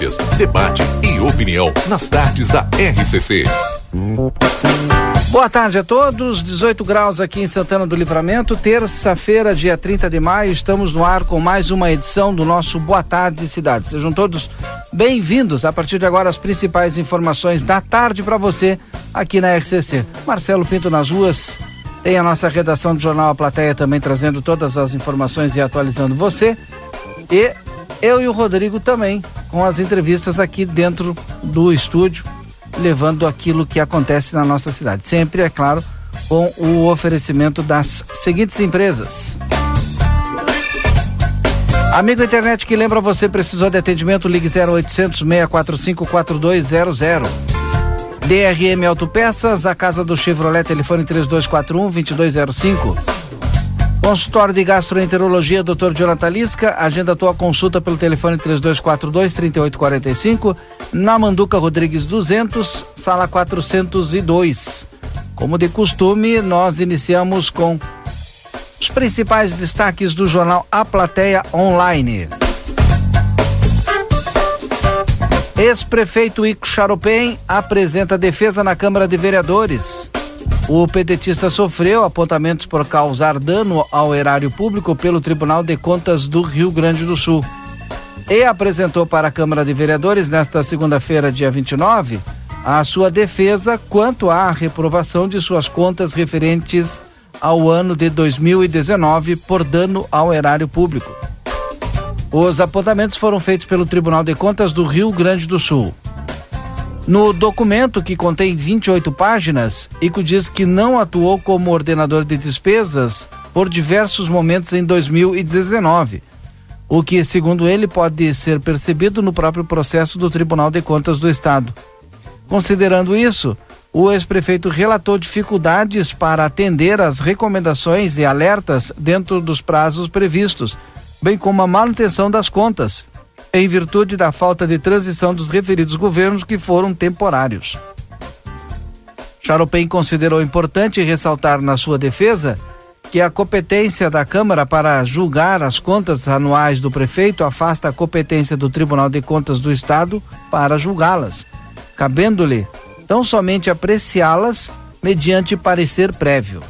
Notícias, debate e opinião nas tardes da RCC. Boa tarde a todos, 18 graus aqui em Santana do Livramento, terça-feira, dia 30 de maio, estamos no ar com mais uma edição do nosso Boa Tarde Cidade. Sejam todos bem-vindos. A partir de agora, as principais informações da tarde para você aqui na RCC. Marcelo Pinto nas ruas, tem a nossa redação do Jornal A Plateia também trazendo todas as informações e atualizando você. E eu e o Rodrigo também, com as entrevistas aqui dentro do estúdio, levando aquilo que acontece na nossa cidade. Sempre, é claro, com o oferecimento das seguintes empresas. Amigo internet que lembra você precisou de atendimento, ligue 0800 645 4200. DRM Autopeças, a casa do Chevrolet, telefone 3241 2205. Consultório de Gastroenterologia, Dr. Jonathan Lisca. Agenda tua consulta pelo telefone 3242-3845, na Manduca Rodrigues 200, sala 402. Como de costume, nós iniciamos com os principais destaques do jornal A Plateia Online. Ex-prefeito Ico Charopem apresenta defesa na Câmara de Vereadores. O pedetista sofreu apontamentos por causar dano ao erário público pelo Tribunal de Contas do Rio Grande do Sul. E apresentou para a Câmara de Vereadores nesta segunda-feira, dia 29, a sua defesa quanto à reprovação de suas contas referentes ao ano de 2019 por dano ao erário público. Os apontamentos foram feitos pelo Tribunal de Contas do Rio Grande do Sul. No documento, que contém 28 páginas, ICO diz que não atuou como ordenador de despesas por diversos momentos em 2019, o que, segundo ele, pode ser percebido no próprio processo do Tribunal de Contas do Estado. Considerando isso, o ex-prefeito relatou dificuldades para atender às recomendações e alertas dentro dos prazos previstos, bem como a manutenção das contas, em virtude da falta de transição dos referidos governos que foram temporários. Charopem considerou importante ressaltar na sua defesa que a competência da Câmara para julgar as contas anuais do prefeito afasta a competência do Tribunal de Contas do Estado para julgá-las, cabendo-lhe tão somente apreciá-las mediante parecer prévio.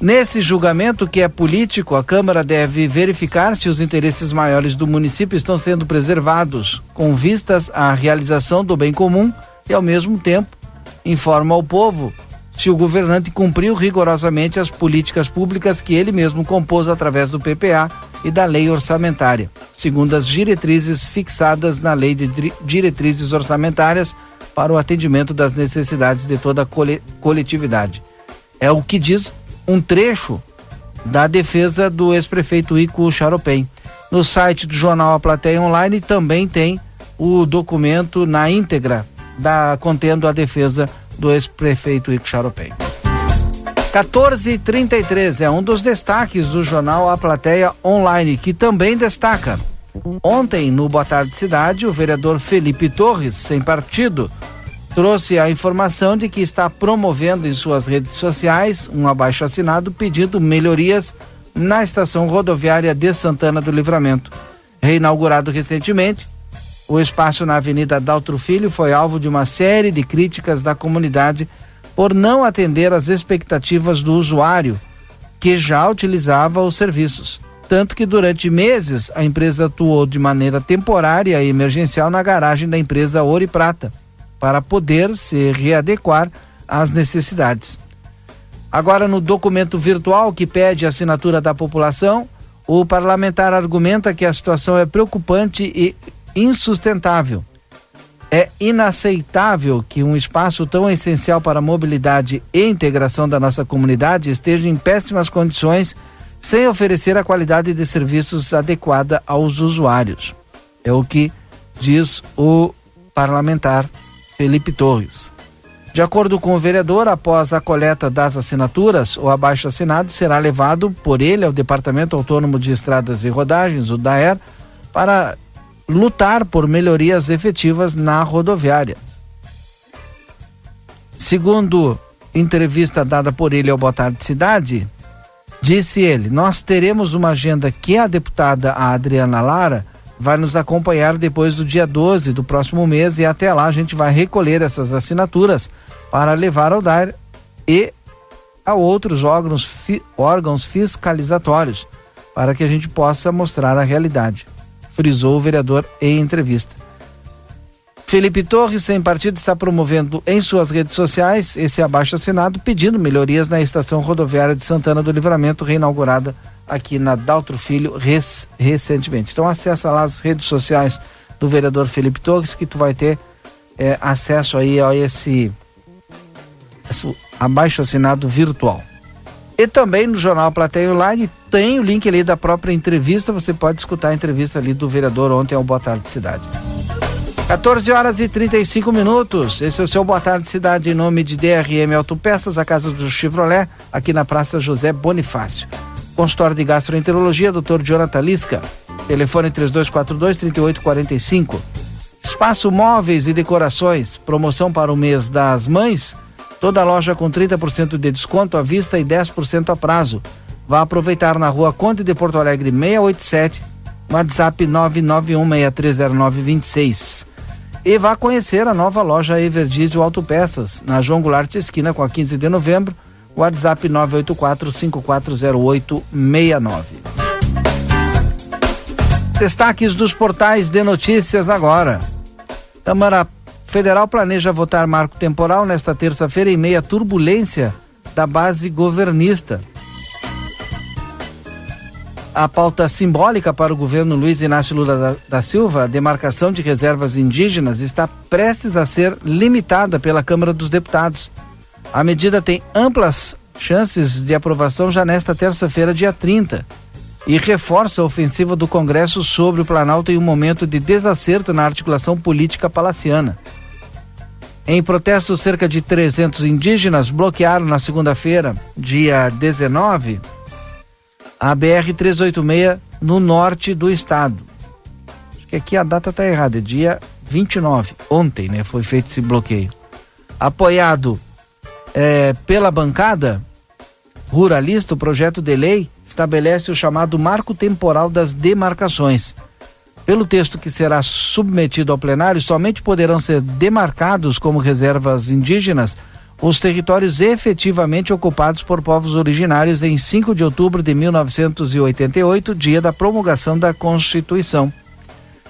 Nesse julgamento, que é político, a Câmara deve verificar se os interesses maiores do município estão sendo preservados, com vistas à realização do bem comum e, ao mesmo tempo, informa ao povo se o governante cumpriu rigorosamente as políticas públicas que ele mesmo compôs através do PPA e da lei orçamentária, segundo as diretrizes fixadas na lei de diretrizes orçamentárias para o atendimento das necessidades de toda a coletividade. É o que diz um trecho da defesa do ex-prefeito Ico Charopem. No site do jornal A Plateia Online também tem o documento na íntegra da contendo a defesa do ex-prefeito Ico Charopem. 1433 é um dos destaques do jornal A Plateia Online, que também destaca. Ontem, no Boa Tarde Cidade, o vereador Felipe Torres, sem partido, trouxe a informação de que está promovendo em suas redes sociais um abaixo assinado pedindo melhorias na estação rodoviária de Santana do Livramento. Reinaugurado recentemente, o espaço na Avenida Daltro Filho foi alvo de uma série de críticas da comunidade por não atender às expectativas do usuário que já utilizava os serviços. Tanto que durante meses a empresa atuou de maneira temporária e emergencial na garagem da empresa Ouro e Prata para poder se readequar às necessidades. Agora, no documento virtual que pede assinatura da população, o parlamentar argumenta que a situação é preocupante e insustentável. É inaceitável que um espaço tão essencial para a mobilidade e integração da nossa comunidade esteja em péssimas condições, sem oferecer a qualidade de serviços adequada aos usuários. É o que diz o parlamentar Felipe Torres. De acordo com o vereador, após a coleta das assinaturas, o abaixo assinado será levado por ele ao Departamento Autônomo de Estradas e Rodagens, o DAER, para lutar por melhorias efetivas na rodoviária. Segundo entrevista dada por ele ao Boa Tarde Cidade, disse ele: Nós teremos uma agenda que a deputada Adriana Lara vai nos acompanhar depois do dia 12 do próximo mês e até lá a gente vai recolher essas assinaturas para levar ao DAR e a outros órgãos, fi, órgãos fiscalizatórios para que a gente possa mostrar a realidade frisou o vereador em entrevista. Felipe Torres, sem partido, está promovendo em suas redes sociais esse abaixo assinado, pedindo melhorias na estação rodoviária de Santana do Livramento, reinaugurada aqui na Daltro Filho res, recentemente. Então acessa lá as redes sociais do vereador Felipe Torres que tu vai ter é, acesso aí a esse, esse abaixo assinado virtual. E também no jornal Plateia Online tem o link ali da própria entrevista. Você pode escutar a entrevista ali do vereador ontem ao Boa Tarde Cidade. 14 horas e 35 minutos. Esse é o seu Boa Tarde Cidade em nome de DRM Autopeças, a casa do Chevrolet, aqui na Praça José Bonifácio. Consultório de Gastroenterologia, Dr. Jonathan Lisca. Telefone 3242-3845. Espaço Móveis e Decorações. Promoção para o mês das mães Toda loja com 30% de desconto à vista e 10% a prazo. Vá aproveitar na rua Conde de Porto Alegre 687, WhatsApp 991630926. E vá conhecer a nova loja Everdiesel Autopeças, na João Goulart esquina com a 15 de novembro, WhatsApp 984-540869. Destaques dos portais de notícias agora. Câmara Federal planeja votar marco temporal nesta terça-feira em meia turbulência da base governista. A pauta simbólica para o governo Luiz Inácio Lula da, da, Silva, a demarcação de reservas indígenas, está prestes a ser limitada pela Câmara dos Deputados. A medida tem amplas chances de aprovação já nesta terça-feira, dia 30 e reforça a ofensiva do Congresso sobre o Planalto em um momento de desacerto na articulação política palaciana. Em protesto, cerca de 300 indígenas bloquearam na segunda-feira, dia 19, a BR-386 no norte do estado. Acho que aqui a data está errada, é dia 29, ontem, né? Foi feito esse bloqueio. Apoiado é, pela bancada ruralista, o projeto de lei estabelece o chamado marco temporal das demarcações. Pelo texto que será submetido ao plenário, somente poderão ser demarcados como reservas indígenas os territórios efetivamente ocupados por povos originários em 5 de outubro de 1988, dia da promulgação da Constituição.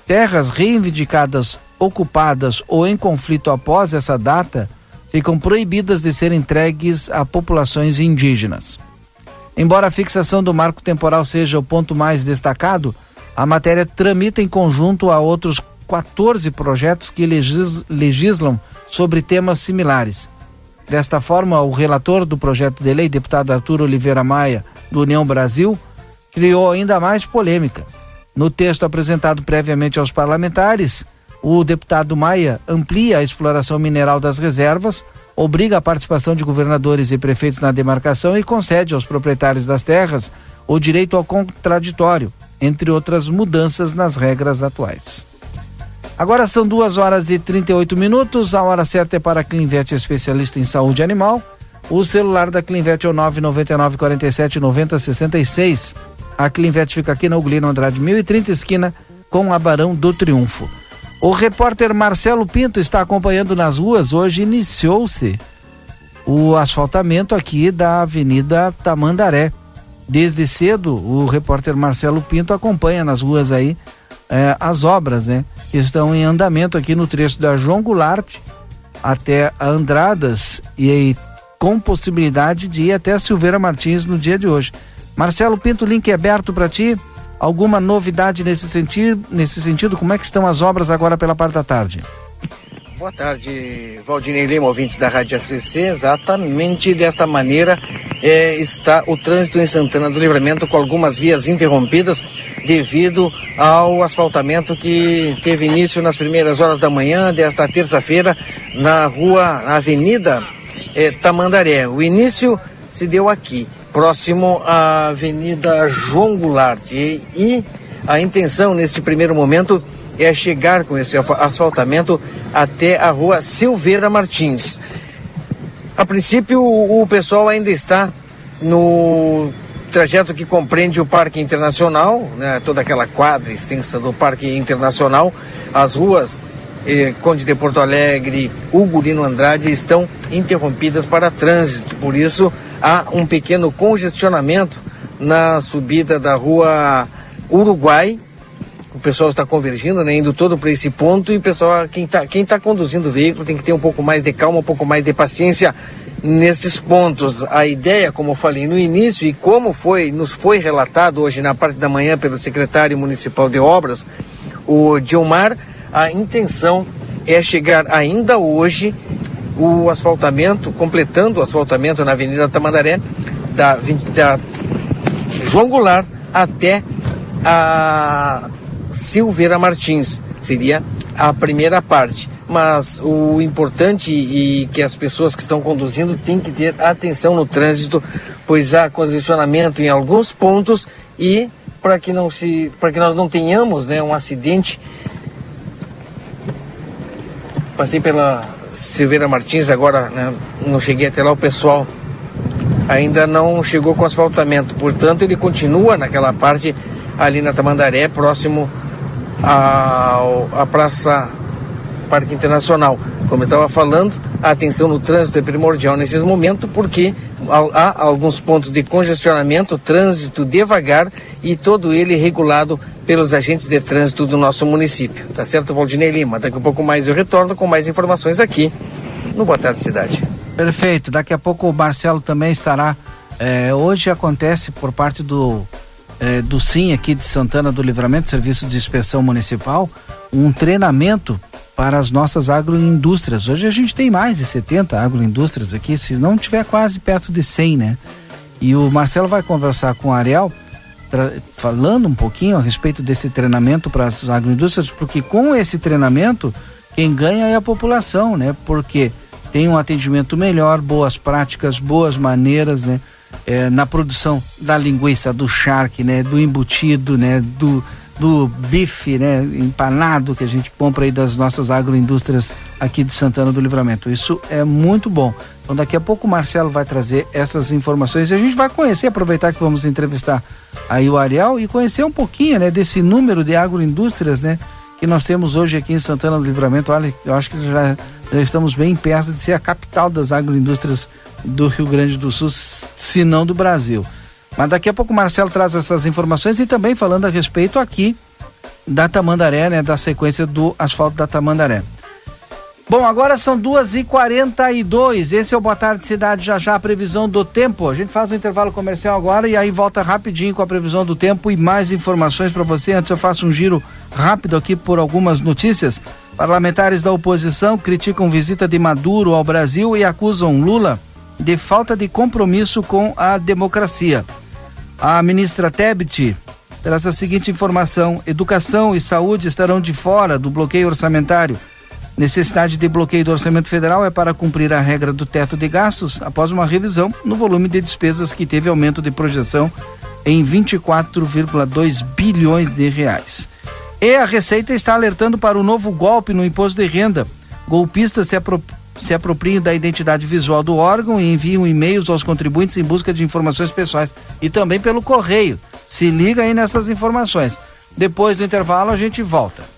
Terras reivindicadas, ocupadas ou em conflito após essa data ficam proibidas de ser entregues a populações indígenas. Embora a fixação do marco temporal seja o ponto mais destacado, a matéria tramita em conjunto a outros 14 projetos que legis legislam sobre temas similares. Desta forma, o relator do projeto de lei, deputado Arthur Oliveira Maia, do União Brasil, criou ainda mais polêmica. No texto apresentado previamente aos parlamentares, o deputado Maia amplia a exploração mineral das reservas, obriga a participação de governadores e prefeitos na demarcação e concede aos proprietários das terras o direito ao contraditório, entre outras mudanças nas regras atuais. Agora são duas horas e 38 minutos, a hora certa é para a Clinvet, especialista em saúde animal. O celular da Clinvet é o 999 47 90 66. A Clinvet fica aqui na Uglino Andrade 1030, esquina com a Barão do Triunfo. O repórter Marcelo Pinto está acompanhando nas ruas. Hoje iniciou-se o asfaltamento aqui da Avenida Tamandaré. Desde cedo, o repórter Marcelo Pinto acompanha nas ruas aí eh, as obras, né? Estão em andamento aqui no trecho da João Goulart até Andradas e aí com possibilidade de ir até Silveira Martins no dia de hoje. Marcelo Pinto, link é aberto para ti. Alguma novidade nesse sentido, nesse sentido? Como é que estão as obras agora pela parte da tarde? Boa tarde, Valdinei Lima, ouvintes da Rádio RCC. Exatamente desta maneira é, está o trânsito em Santana do Livramento com algumas vias interrompidas devido ao asfaltamento que teve início nas primeiras horas da manhã desta terça-feira na rua, na Avenida é, Tamandaré. O início se deu aqui, próximo à Avenida João Goulart. E, e a intenção neste primeiro momento é chegar com esse asfaltamento até a rua Silveira Martins. A princípio, o, pessoal ainda está no trajeto que compreende o Parque Internacional, né, toda aquela quadra extensa do Parque Internacional, as ruas eh, Conde de Porto Alegre, Hugo Lino Andrade estão interrompidas para trânsito, por isso há um pequeno congestionamento na subida da rua Uruguai o pessoal está convergindo, né, indo todo para esse ponto e o pessoal, quem está quem tá conduzindo o veículo tem que ter um pouco mais de calma, um pouco mais de paciência nesses pontos. A ideia, como eu falei no início e como foi nos foi relatado hoje na parte da manhã pelo secretário municipal de obras, o Dilmar, a intenção é chegar ainda hoje o asfaltamento, completando o asfaltamento na Avenida Tamandaré, da, da João Goulart até a Silveira Martins. Seria a primeira parte. Mas o importante e que as pessoas que estão conduzindo têm que ter atenção no trânsito, pois há condicionamento em alguns pontos e para que não se, para que nós não tenhamos, né, um acidente. Passei pela Silveira Martins agora, né, não cheguei até lá o pessoal ainda não chegou com asfaltamento. Portanto, ele continua naquela parte ali na Tamandaré, próximo à Praça Parque Internacional. Como eu estava falando, a atenção no trânsito é primordial nesses momentos, porque há alguns pontos de congestionamento, trânsito devagar e todo ele regulado pelos agentes de trânsito do nosso município. Tá certo, Valdinei Lima? Daqui a pouco mais eu retorno com mais informações aqui no Boa Tarde Cidade. Perfeito. Daqui a pouco o Marcelo também estará. É, hoje acontece por parte do é, do SIM aqui de Santana do Livramento, Serviço de Inspeção Municipal, um treinamento para as nossas agroindústrias. Hoje a gente tem mais de 70 agroindústrias aqui, se não tiver quase perto de 100, né? E o Marcelo vai conversar com o Ariel, falando um pouquinho a respeito desse treinamento para as agroindústrias, porque com esse treinamento, quem ganha é a população, né? Porque tem um atendimento melhor, boas práticas, boas maneiras, né? é, na produção da linguiça, do charque, né, do embutido, né, do, do bife, né, empanado que a gente compra aí das nossas agroindústrias aqui de Santana do Livramento. Isso é muito bom. Então daqui a pouco o Marcelo vai trazer essas informações e a gente vai conhecer, aproveitar que vamos entrevistar aí o Ariel e conhecer um pouquinho, né, desse número de agroindústrias, né, que nós temos hoje aqui em Santana do Livramento. Olha, eu acho que já, já estamos bem perto de ser a capital das agroindústrias do Rio Grande do Sul, se não do Brasil. Mas daqui a pouco o Marcelo traz essas informações e também falando a respeito aqui da Tamandaré, né, da sequência do asfalto da Tamandaré. Bom, agora são 2h42. Esse é o Boa Tarde Cidade, já já a previsão do tempo. A gente faz um intervalo comercial agora e aí volta rapidinho com a previsão do tempo e mais informações para você. Antes eu faço um giro rápido aqui por algumas notícias. Parlamentares da oposição criticam visita de Maduro ao Brasil e acusam Lula de falta de compromisso com a democracia. A ministra Tebet traz a seguinte informação: educação e saúde estarão de fora do bloqueio orçamentário. Necessidade de bloqueio do orçamento federal é para cumprir a regra do teto de gastos após uma revisão no volume de despesas que teve aumento de projeção em 24,2 bilhões de reais. E a Receita está alertando para o novo golpe no imposto de renda. Golpistas se, apro se apropriem da identidade visual do órgão e enviam e-mails aos contribuintes em busca de informações pessoais e também pelo correio. Se liga aí nessas informações. Depois do intervalo a gente volta.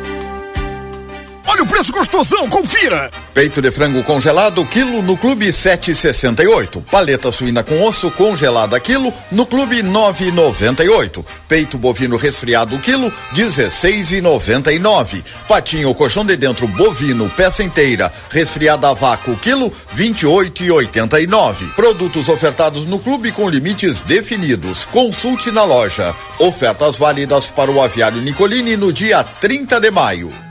Olha o preço gostosão, confira! Peito de frango congelado, quilo no Clube 7,68. Paleta suína com osso congelada, quilo no Clube 9,98. Peito bovino resfriado, quilo 16,99. Patinho colchão de dentro bovino, peça inteira, resfriada a vácuo, quilo 28,89. Produtos ofertados no clube com limites definidos. Consulte na loja. Ofertas válidas para o aviário Nicolini no dia 30 de maio.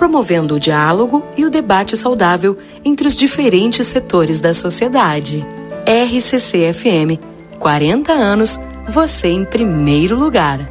promovendo o diálogo e o debate saudável entre os diferentes setores da sociedade. RCC-FM, 40 anos, você em primeiro lugar.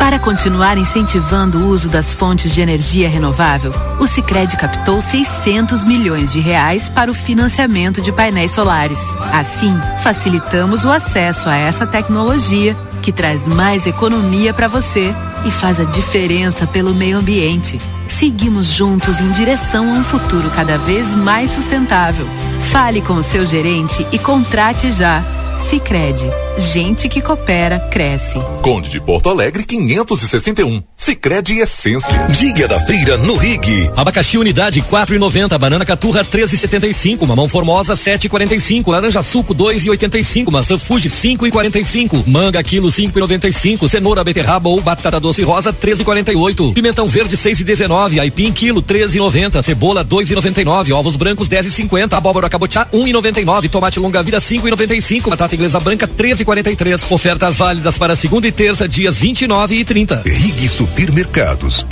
Para continuar incentivando o uso das fontes de energia renovável, o Sicredi captou 600 milhões de reais para o financiamento de painéis solares. Assim, facilitamos o acesso a essa tecnologia que traz mais economia para você e faz a diferença pelo meio ambiente. Seguimos juntos em direção a um futuro cada vez mais sustentável. Fale com o seu gerente e contrate já. Sicredi, gente que coopera cresce. Conde de Porto Alegre 561. Sicredi Essência. Dia da feira no Rig. Abacaxi unidade 4,90, banana caturra 13,75, mamão formosa 7,45, laranja suco 2,85, maçã Fuji 5,45, manga quilo 5,95, cenoura beterraba ou batata doce rosa 13,48, pimentão verde 6,19, aipim quilo 13,90, cebola 2,99, ovos brancos 10,50, abóbora cabotiá 1,99, tomate longa vida 5,95, batata inglesa branca 13,43. Ofertas válidas para segunda e terça, dias 29 e 30. Rig Supermercados.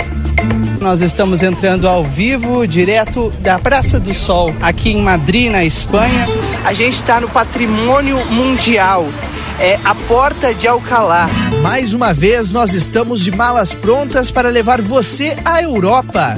Nós estamos entrando ao vivo, direto da Praça do Sol, aqui em Madrid, na Espanha. A gente está no patrimônio mundial. É a Porta de Alcalá. Mais uma vez, nós estamos de malas prontas para levar você à Europa.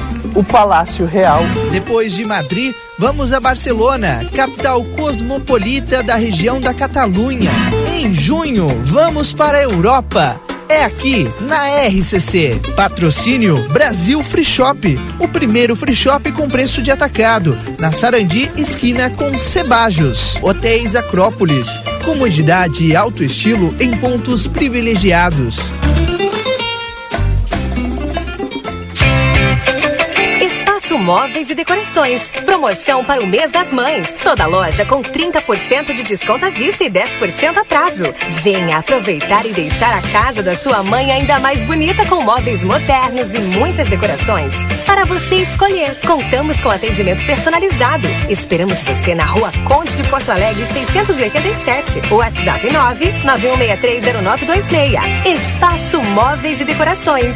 O Palácio Real. Depois de Madrid, vamos a Barcelona, capital cosmopolita da região da Catalunha. Em junho, vamos para a Europa. É aqui, na RCC. Patrocínio Brasil Free Shop. O primeiro free shop com preço de atacado. Na Sarandi, esquina com Cebajos. Hotéis Acrópolis. Comodidade e alto estilo em pontos privilegiados. Móveis e Decorações. Promoção para o mês das mães. Toda loja com 30% de desconto à vista e 10% a prazo. Venha aproveitar e deixar a casa da sua mãe ainda mais bonita com móveis modernos e muitas decorações. Para você escolher, contamos com atendimento personalizado. Esperamos você na rua Conde de Porto Alegre 687. WhatsApp 991630926. Espaço Móveis e Decorações.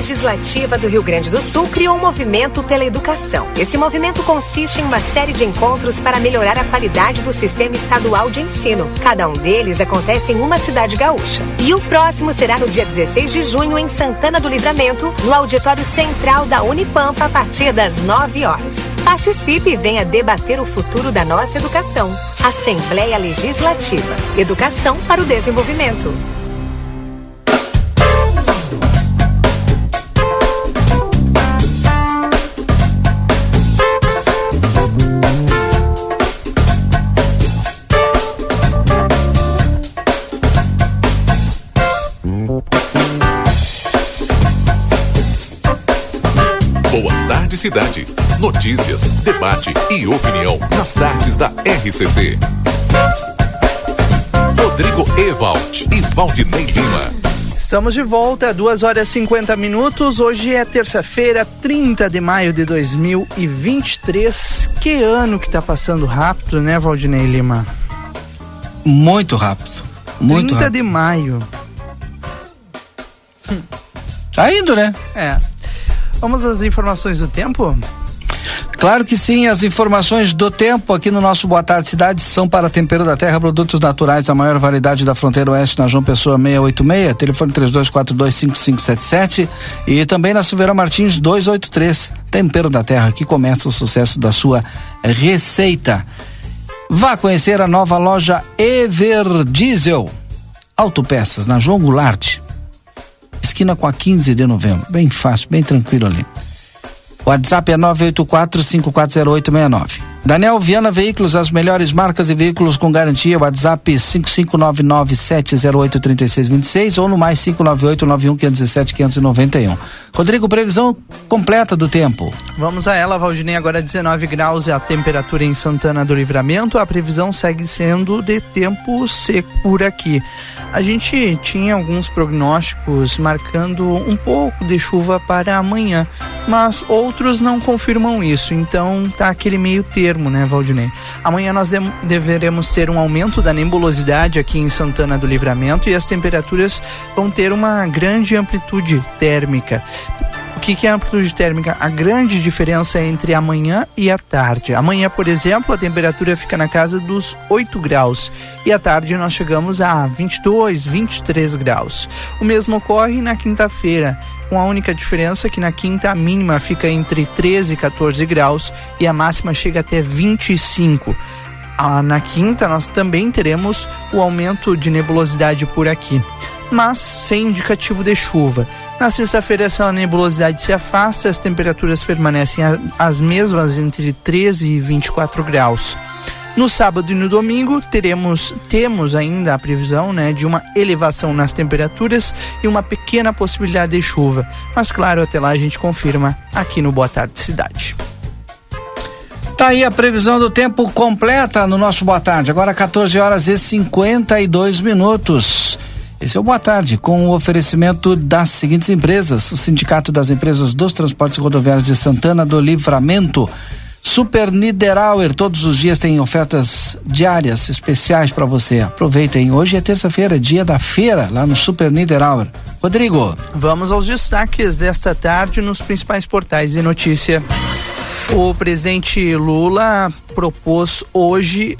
Legislativa do Rio Grande do Sul criou um movimento pela educação. Esse movimento consiste em uma série de encontros para melhorar a qualidade do sistema estadual de ensino. Cada um deles acontece em uma cidade gaúcha. E o próximo será no dia 16 de junho em Santana do Livramento, no auditório central da Unipampa, a partir das 9 horas. Participe e venha debater o futuro da nossa educação. Assembleia Legislativa. Educação para o desenvolvimento. Cidade. Notícias, debate e opinião nas tardes da RCC. Rodrigo Ewald e Valdinei Lima. Estamos de volta, 2 horas e 50 minutos. Hoje é terça-feira, 30 de maio de 2023. Que ano que tá passando rápido, né, Valdinei Lima? Muito rápido. Muito 30 rápido. de maio. Tá indo, né? É. Vamos às informações do tempo? Claro que sim, as informações do tempo aqui no nosso Boa Tarde Cidade são para Tempero da Terra, produtos naturais, a maior variedade da fronteira oeste na João Pessoa 686, telefone 32425577 e também na Silveira Martins 283. Tempero da Terra, que começa o sucesso da sua receita. Vá conhecer a nova loja Ever Diesel Autopeças na João Goulart, esquina com a 15 de novembro. Bem fácil, bem tranquilo ali. WhatsApp é 984-540869. Daniel Viana Veículos, as melhores marcas e veículos com garantia. WhatsApp 55997083626 ou no mais 598-91-517-591. Rodrigo, previsão completa do tempo. Vamos a ela, Valdinei. Agora 19 graus é a temperatura em Santana do Livramento. A previsão segue sendo de tempo seco por aqui. A gente tinha alguns prognósticos marcando um pouco de chuva para amanhã, mas outros não confirmam isso. Então tá aquele meio termo, né, Valdinei? Amanhã nós deveremos ter um aumento da nebulosidade aqui em Santana do Livramento e as temperaturas vão ter uma grande amplitude térmica. O que, que é a amplitude térmica? A grande diferença entre amanhã e a tarde. Amanhã, por exemplo, a temperatura fica na casa dos 8 graus e à tarde nós chegamos a 22, 23 graus. O mesmo ocorre na quinta-feira, com a única diferença que na quinta a mínima fica entre 13 e 14 graus e a máxima chega até 25. Ah, na quinta nós também teremos o aumento de nebulosidade por aqui, mas sem indicativo de chuva. Na sexta-feira essa nebulosidade se afasta, as temperaturas permanecem as mesmas entre 13 e 24 graus. No sábado e no domingo teremos temos ainda a previsão, né, de uma elevação nas temperaturas e uma pequena possibilidade de chuva. Mas claro, até lá a gente confirma aqui no Boa Tarde Cidade. Tá aí a previsão do tempo completa no nosso Boa Tarde. Agora 14 horas e 52 minutos. Esse é o Boa Tarde, com o oferecimento das seguintes empresas: o Sindicato das Empresas dos Transportes Rodoviários de Santana do Livramento. Super Niederauer, todos os dias tem ofertas diárias especiais para você. Aproveitem. Hoje é terça-feira, dia da feira, lá no Super Niederauer. Rodrigo. Vamos aos destaques desta tarde nos principais portais de notícia. O presidente Lula propôs hoje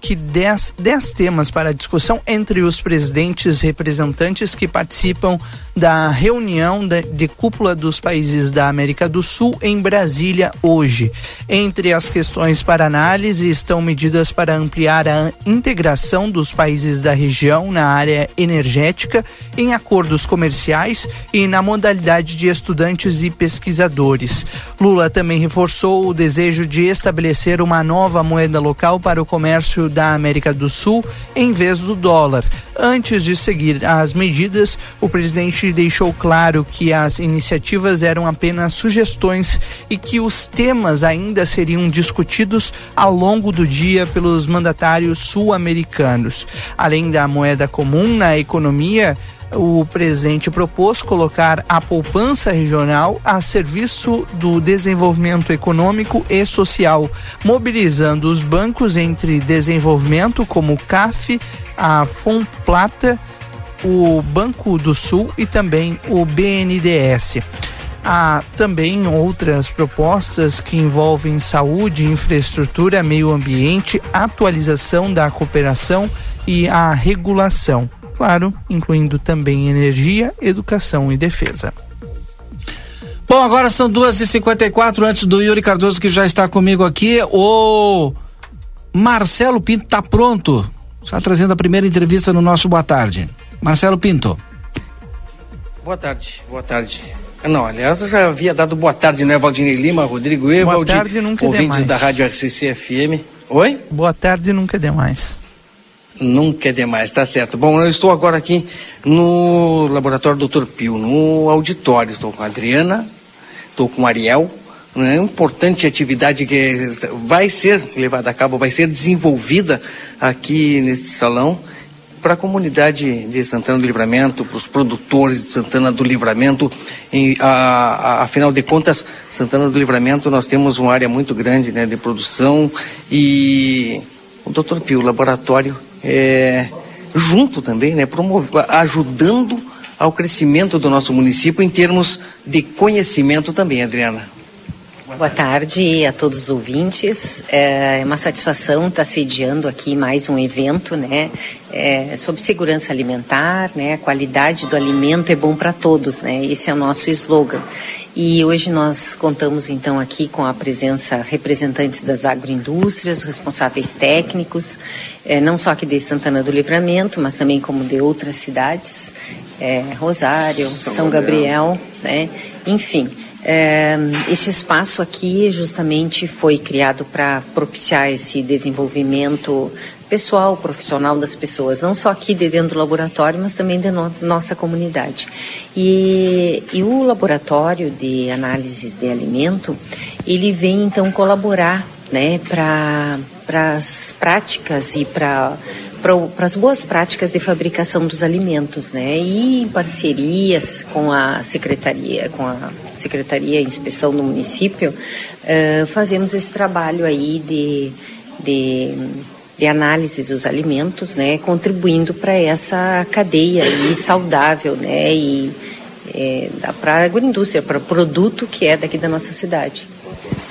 que 10 temas para discussão entre os presidentes representantes que participam da reunião de, de cúpula dos países da América do Sul em Brasília hoje. Entre as questões para análise estão medidas para ampliar a integração dos países da região na área energética, em acordos comerciais e na modalidade de estudantes e pesquisadores. Lula também reforçou o desejo de estabelecer uma nova moeda local para o comércio da América do Sul em vez do dólar. Antes de seguir as medidas, o presidente deixou claro que as iniciativas eram apenas sugestões e que os temas ainda seriam discutidos ao longo do dia pelos mandatários sul-americanos. Além da moeda comum na economia, o presidente propôs colocar a poupança regional a serviço do desenvolvimento econômico e social, mobilizando os bancos entre desenvolvimento como o CAF, a Fomplata, o Banco do Sul e também o BNDES. Há também outras propostas que envolvem saúde, infraestrutura, meio ambiente, atualização da cooperação e a regulação claro, incluindo também energia, educação e defesa. Bom, agora são duas e cinquenta e quatro antes do Yuri Cardoso que já está comigo aqui. O Marcelo Pinto está pronto. Está trazendo a primeira entrevista no nosso Boa Tarde. Marcelo Pinto. Boa tarde, boa tarde. Não, aliás, eu já havia dado boa tarde, né, Valdinei Lima, Rodrigo Evald, boa tarde, nunca ouvintes da Rádio RCC FM. Oi? Boa tarde, nunca é demais. Nunca é demais, tá certo. Bom, eu estou agora aqui no laboratório Dr. Pio, no auditório. Estou com a Adriana, estou com o Ariel. Né? Importante atividade que vai ser levada a cabo, vai ser desenvolvida aqui neste salão para a comunidade de Santana do Livramento, para os produtores de Santana do Livramento. E, a, a, afinal de contas, Santana do Livramento nós temos uma área muito grande né, de produção e o Dr. Pio, o laboratório é, junto também, né, ajudando ao crescimento do nosso município em termos de conhecimento também, Adriana. Boa tarde a todos os ouvintes. É uma satisfação estar sediando aqui mais um evento, né, é, sobre segurança alimentar, né, a qualidade do alimento é bom para todos, né. Esse é o nosso slogan. E hoje nós contamos então aqui com a presença representantes das agroindústrias, responsáveis técnicos, eh, não só aqui de Santana do Livramento, mas também como de outras cidades, eh, Rosário, São, São Gabriel, né? enfim. É, esse espaço aqui justamente foi criado para propiciar esse desenvolvimento pessoal, profissional das pessoas, não só aqui de dentro do laboratório, mas também de no, nossa comunidade. E, e o laboratório de análises de alimento, ele vem então colaborar né, para as práticas e para para as boas práticas de fabricação dos alimentos, né? E em parcerias com a secretaria, com a secretaria de inspeção do município, uh, fazemos esse trabalho aí de, de de análise dos alimentos, né, contribuindo para essa cadeia aí saudável, né, e é, para a agroindústria, para o produto que é daqui da nossa cidade.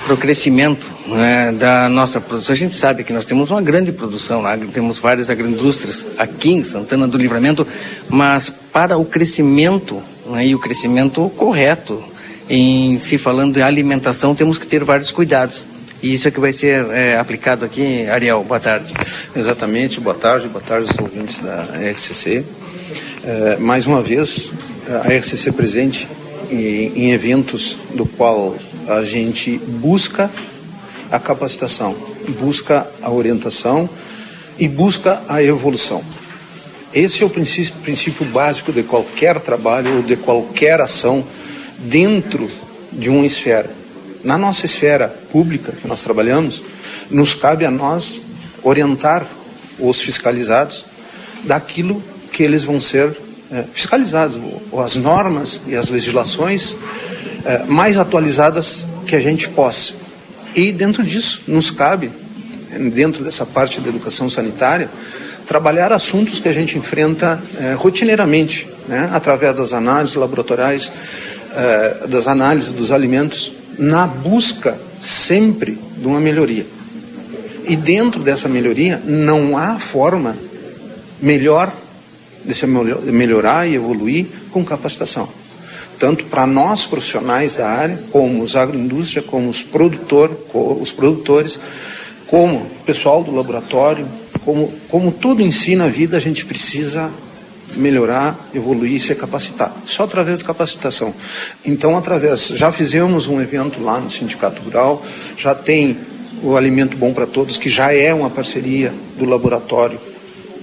Para o crescimento né, da nossa produção, a gente sabe que nós temos uma grande produção lá, temos várias agroindústrias aqui em Santana do Livramento, mas para o crescimento né, e o crescimento correto, em se falando de alimentação, temos que ter vários cuidados. E isso é que vai ser é, aplicado aqui, Ariel. Boa tarde. Exatamente, boa tarde, boa tarde aos ouvintes da RCC. É, mais uma vez, a RCC presente em, eventos do qual a gente busca a capacitação, busca a orientação e busca a evolução. Esse é o princípio, princípio básico de qualquer trabalho ou de qualquer ação dentro de uma esfera na nossa esfera pública que nós trabalhamos, nos cabe a nós orientar os fiscalizados daquilo que eles vão ser fiscalizados, ou as normas e as legislações é, mais atualizadas que a gente possa. E dentro disso, nos cabe, dentro dessa parte da educação sanitária, trabalhar assuntos que a gente enfrenta é, rotineiramente, né, através das análises laboratoriais, é, das análises dos alimentos na busca sempre de uma melhoria. E dentro dessa melhoria não há forma melhor de se melhorar e evoluir com capacitação. Tanto para nós profissionais da área, como os agroindústria, como os, produtor, os produtores, como o pessoal do laboratório, como, como tudo ensina a vida, a gente precisa melhorar, evoluir e se capacitar. Só através de capacitação. Então, através, já fizemos um evento lá no Sindicato Rural, já tem o Alimento Bom para Todos, que já é uma parceria do laboratório,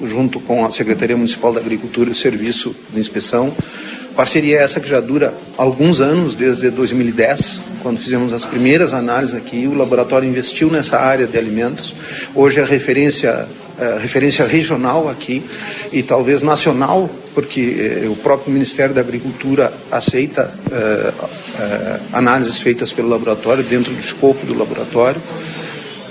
junto com a Secretaria Municipal da Agricultura e o Serviço de Inspeção. Parceria essa que já dura alguns anos, desde 2010, quando fizemos as primeiras análises aqui. O laboratório investiu nessa área de alimentos. Hoje é referência, é, referência regional aqui e talvez nacional, porque é, o próprio Ministério da Agricultura aceita é, é, análises feitas pelo laboratório, dentro do escopo do laboratório.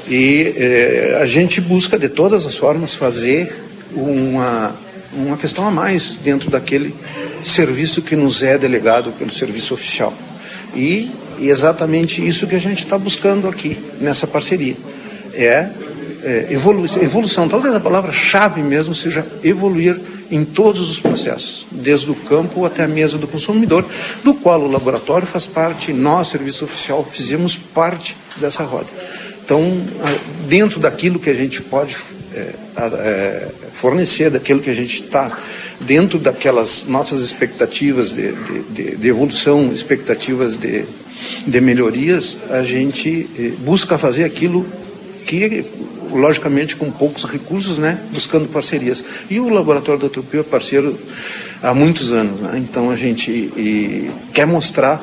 E é, a gente busca, de todas as formas, fazer uma, uma questão a mais dentro daquele serviço que nos é delegado pelo serviço oficial. E, e exatamente isso que a gente está buscando aqui, nessa parceria. É, é evolu evolução, talvez a palavra-chave mesmo seja evoluir em todos os processos, desde o campo até a mesa do consumidor, do qual o laboratório faz parte, nós, serviço oficial, fizemos parte dessa roda. Então, dentro daquilo que a gente pode é, é, fornecer, daquilo que a gente está dentro daquelas nossas expectativas de, de, de evolução, expectativas de, de, melhorias, a gente eh, busca fazer aquilo que, logicamente, com poucos recursos, né, buscando parcerias. E o Laboratório da Tupio é parceiro há muitos anos, né? então a gente e, quer mostrar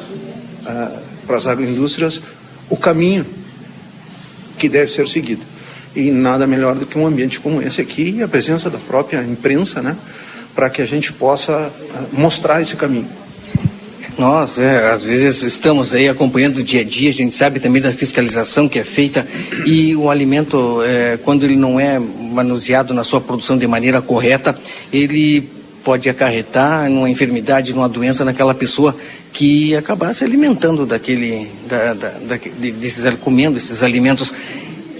ah, para as agroindústrias o caminho que deve ser seguido. E nada melhor do que um ambiente como esse aqui e a presença da própria imprensa, né? para que a gente possa eh, mostrar esse caminho. Nós, é, às vezes, estamos aí acompanhando o dia a dia, a gente sabe também da fiscalização que é feita e o alimento, é, quando ele não é manuseado na sua produção de maneira correta, ele pode acarretar numa enfermidade, numa doença naquela pessoa que acabar se alimentando daquele, da, da, da, desses, comendo esses alimentos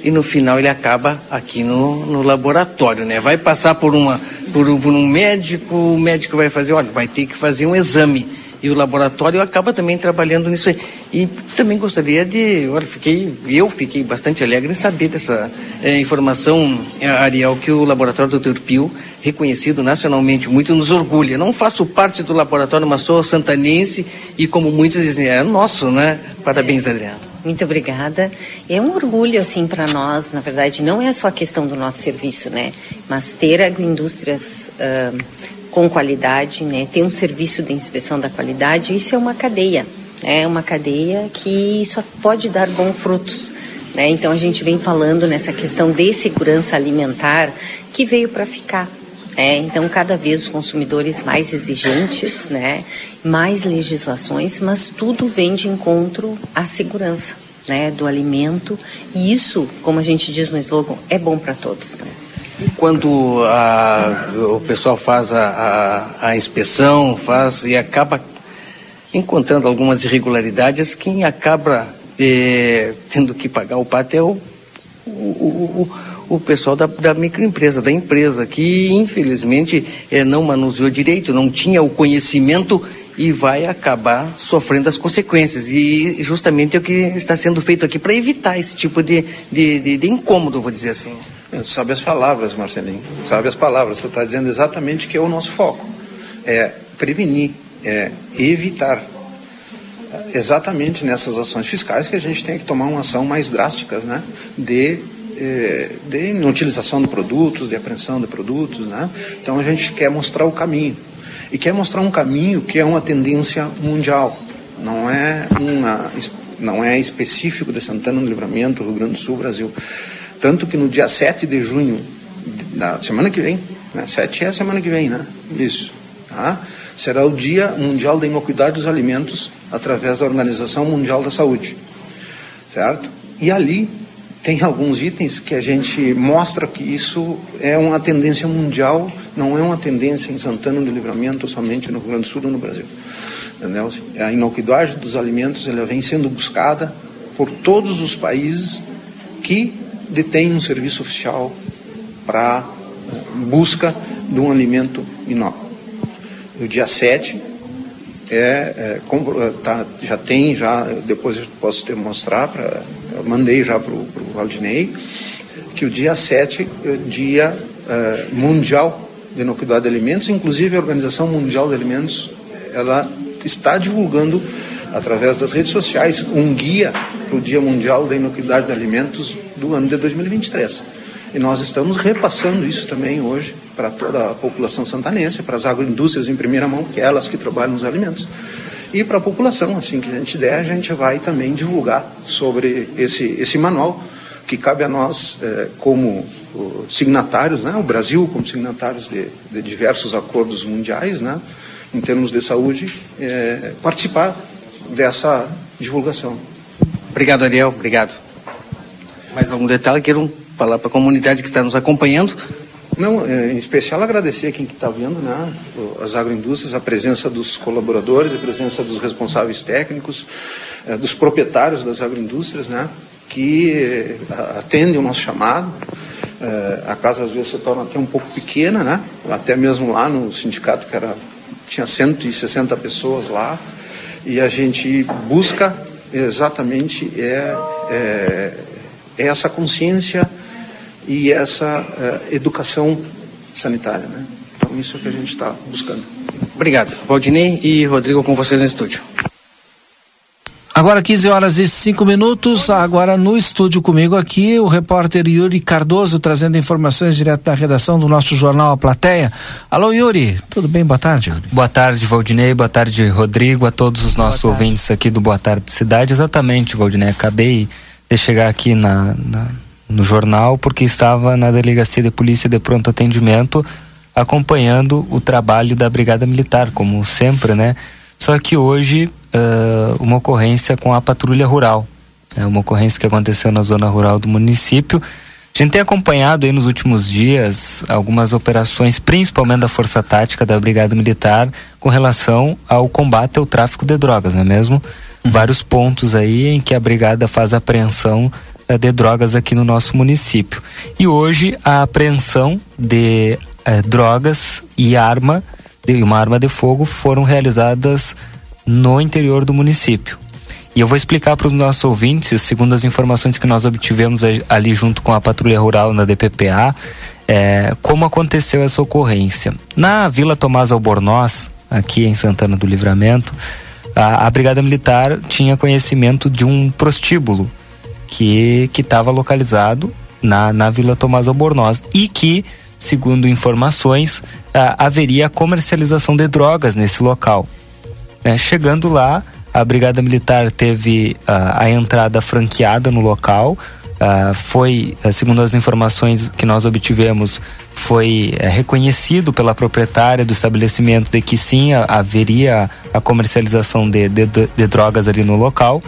e no final ele acaba aqui no, no laboratório, né? Vai passar por, uma, por, por um médico, o médico vai fazer, olha, vai ter que fazer um exame e o laboratório acaba também trabalhando nisso aí. E também gostaria de, olha, fiquei, eu fiquei bastante alegre em saber dessa é, informação, eh, Ariel, que o laboratório do Dr. Pio, reconhecido nacionalmente, muito nos orgulha. Não faço parte do laboratório, mas sou santanense e como muitos dizem, é nosso, né? Parabéns, Adriano. Muito obrigada. É um orgulho, assim, para nós, na verdade, não é só a questão do nosso serviço, né? Mas ter agroindústrias uh, com qualidade, né? Ter um serviço de inspeção da qualidade, isso é uma cadeia. É uma cadeia que só pode dar bons frutos. Né? Então, a gente vem falando nessa questão de segurança alimentar que veio para ficar. É, então, cada vez os consumidores mais exigentes, né, mais legislações, mas tudo vem de encontro à segurança né, do alimento. E isso, como a gente diz no slogan, é bom para todos. Né? Quando a, o pessoal faz a, a, a inspeção, faz e acaba encontrando algumas irregularidades, quem acaba eh, tendo que pagar o pato é o, o, o, o pessoal da, da microempresa, da empresa, que infelizmente é, não manuseou direito, não tinha o conhecimento e vai acabar sofrendo as consequências. E justamente é o que está sendo feito aqui para evitar esse tipo de, de, de, de incômodo, vou dizer assim. Sabe as palavras, Marcelinho, sabe as palavras. Você está dizendo exatamente que é o nosso foco. É prevenir, é evitar. Exatamente nessas ações fiscais que a gente tem que tomar uma ação mais drástica, né? De de inutilização de produtos, de apreensão de produtos, né? Então a gente quer mostrar o caminho e quer mostrar um caminho que é uma tendência mundial, não é uma não é específico de Santana do Livramento, Rio Grande do Sul, Brasil. Tanto que no dia 7 de junho da semana que vem, né? 7 é a semana que vem, né? Isso. Tá? Será o Dia Mundial da Inocuidade dos Alimentos através da Organização Mundial da Saúde. Certo? E ali tem alguns itens que a gente mostra que isso é uma tendência mundial, não é uma tendência em Santana do Livramento, somente no Rio Grande do Sul ou no Brasil. Entendeu? A inocuidade dos alimentos ela vem sendo buscada por todos os países que detêm um serviço oficial para busca de um alimento inócuo. O dia 7 é, é tá, já tem, já depois eu posso te mostrar para mandei já para o Valdinei, que o dia 7 é o dia uh, mundial de inocuidade de alimentos, inclusive a Organização Mundial de Alimentos, ela está divulgando através das redes sociais, um guia para o Dia Mundial da Inocuidade de Alimentos do ano de 2023. E nós estamos repassando isso também hoje para toda a população santanense, para as agroindústrias em primeira mão, que é elas que trabalham nos alimentos, e para a população, assim que a gente der, a gente vai também divulgar sobre esse, esse manual que cabe a nós eh, como signatários, né, o Brasil como signatários de, de diversos acordos mundiais, né, em termos de saúde, eh, participar dessa divulgação. Obrigado, Ariel. Obrigado. Mais algum detalhe? Queiram falar para a comunidade que está nos acompanhando? Não, é, em especial agradecer a quem está vendo, né, as agroindústrias, a presença dos colaboradores, a presença dos responsáveis técnicos, é, dos proprietários das agroindústrias, né, que é, atendem o nosso chamado. a casa às vezes se torna até um pouco pequena, né, até mesmo lá no sindicato que era tinha 160 pessoas lá, e a gente busca exatamente é, é essa consciência e essa uh, educação sanitária. Né? Então, isso é o que a gente está buscando. Obrigado. Valdinei e Rodrigo com vocês no estúdio. Agora 15 horas e 5 minutos, agora no estúdio comigo aqui o repórter Yuri Cardoso trazendo informações direto da redação do nosso jornal A Plateia. Alô Yuri, tudo bem? Boa tarde. Yuri. Boa tarde Valdinei, boa tarde Rodrigo, a todos os nossos ouvintes aqui do Boa Tarde Cidade. Exatamente Valdinei, acabei de chegar aqui na, na, no jornal porque estava na delegacia de polícia de pronto atendimento acompanhando o trabalho da Brigada Militar, como sempre, né? Só que hoje uh, uma ocorrência com a patrulha rural, né? uma ocorrência que aconteceu na zona rural do município. A gente tem acompanhado aí nos últimos dias algumas operações, principalmente da Força Tática da Brigada Militar, com relação ao combate ao tráfico de drogas, não é mesmo? vários pontos aí em que a brigada faz apreensão de drogas aqui no nosso município. E hoje a apreensão de uh, drogas e arma, de uma arma de fogo, foram realizadas no interior do município. E eu vou explicar para os nossos ouvintes, segundo as informações que nós obtivemos ali junto com a Patrulha Rural na DPPA, é, como aconteceu essa ocorrência. Na Vila Tomás Albornoz, aqui em Santana do Livramento, a, a Brigada Militar tinha conhecimento de um prostíbulo que estava localizado na, na Vila Tomás Albornoz e que, segundo informações, haveria comercialização de drogas nesse local. Né? Chegando lá, a Brigada Militar teve a entrada franqueada no local, foi, segundo as informações que nós obtivemos, foi uh, reconhecido pela proprietária do estabelecimento de que sim haveria a comercialização de, de, de, drogas ali no local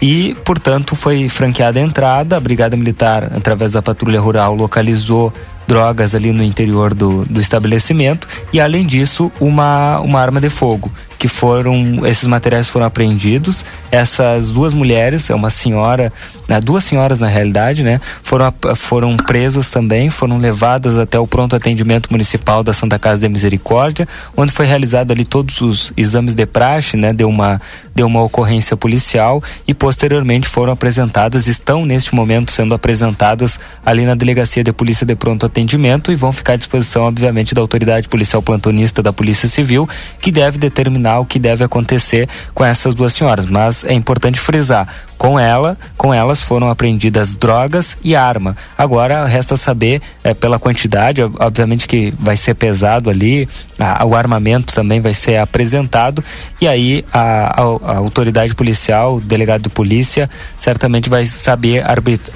e, portanto, foi franqueada a entrada. A Brigada Militar, através da patrulha rural, localizou drogas ali no interior do, do estabelecimento e, além disso, uma, uma arma de fogo que foram esses materiais foram apreendidos. Essas duas mulheres, é uma senhora, né, duas senhoras na realidade, né, foram foram presas também, foram levadas até o pronto atendimento municipal da Santa Casa de Misericórdia, onde foi realizado ali todos os exames de praxe, né, deu uma deu uma ocorrência policial e posteriormente foram apresentadas, estão neste momento sendo apresentadas ali na delegacia de polícia de pronto atendimento e vão ficar à disposição, obviamente, da autoridade policial plantonista da Polícia Civil, que deve determinar o que deve acontecer com essas duas senhoras. Mas é importante frisar, com ela, com elas foram apreendidas drogas e arma. Agora resta saber é, pela quantidade, obviamente que vai ser pesado ali, a, o armamento também vai ser apresentado e aí a, a, a autoridade policial, o delegado de polícia, certamente vai saber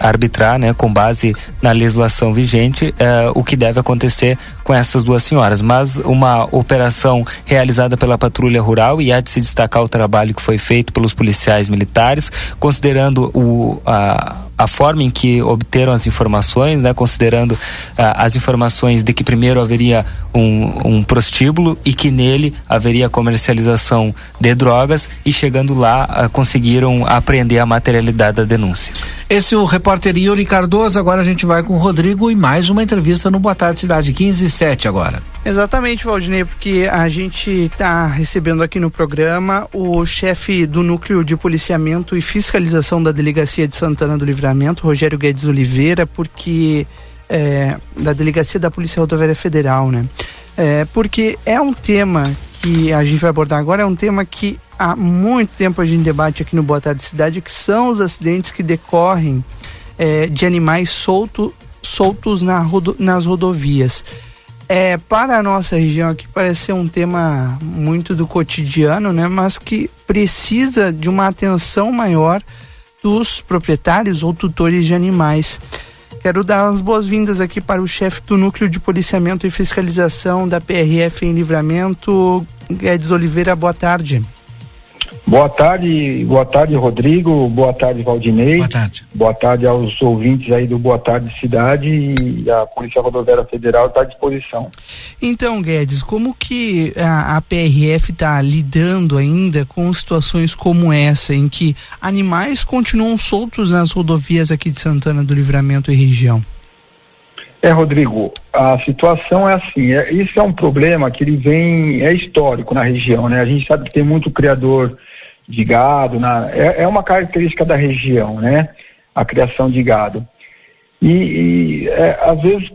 arbitrar, né, com base na legislação vigente, é, o que deve acontecer com essas duas senhoras. Mas uma operação realizada pela patrulha rural e há de se destacar o trabalho que foi feito pelos policiais militares, considerando o, a, a forma em que obteram as informações, né, considerando as informações de que primeiro haveria um, um prostíbulo e que nele haveria comercialização de drogas e chegando lá conseguiram apreender a materialidade da denúncia. Esse é o repórter Yuri Cardoso, agora a gente vai com o Rodrigo e mais uma entrevista no Boa Tarde Cidade 15 e 7 agora. Exatamente, Valdinei, porque a gente está recebendo aqui no programa o chefe do Núcleo de Policiamento e Fiscalização da Delegacia de Santana do Livramento, Rogério Guedes Oliveira, porque é, da Delegacia da Polícia Rodoviária Federal, né? É, porque é um tema que a gente vai abordar agora é um tema que há muito tempo a gente debate aqui no Boa Tarde Cidade, que são os acidentes que decorrem é, de animais solto, soltos na rodo, nas rodovias. É, para a nossa região aqui parece ser um tema muito do cotidiano, né? Mas que precisa de uma atenção maior dos proprietários ou tutores de animais. Quero dar as boas-vindas aqui para o chefe do Núcleo de Policiamento e Fiscalização da PRF em Livramento, Guedes Oliveira. Boa tarde. Boa tarde, boa tarde, Rodrigo. Boa tarde, Valdinei. Boa tarde. Boa tarde aos ouvintes aí do Boa Tarde Cidade e a Polícia Rodoviária Federal está à disposição. Então, Guedes, como que a, a PRF está lidando ainda com situações como essa, em que animais continuam soltos nas rodovias aqui de Santana do Livramento e região? É, Rodrigo, a situação é assim, é, isso é um problema que ele vem, é histórico na região, né? A gente sabe que tem muito criador de gado, na, é, é uma característica da região, né? A criação de gado. E, e é, às vezes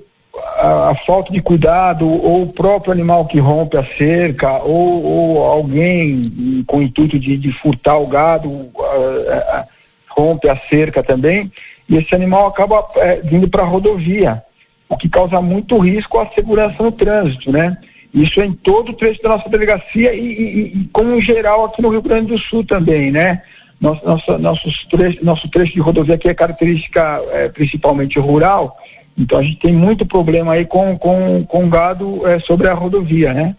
a, a, falta de cuidado, ou o próprio animal que rompe a cerca, ou, ou alguém com o intuito de, de furtar o gado, uh, uh, rompe a cerca também, e esse animal acaba uh, vindo para a rodovia, o que causa muito risco à segurança no trânsito, né? Isso é em todo o trecho da nossa delegacia e, e, e como geral aqui no Rio Grande do Sul também, né? Nosso, nosso, nossos trecho, nosso trecho de rodovia aqui é característica é, principalmente rural, então a gente tem muito problema aí com, com, com gado é, sobre a rodovia, né?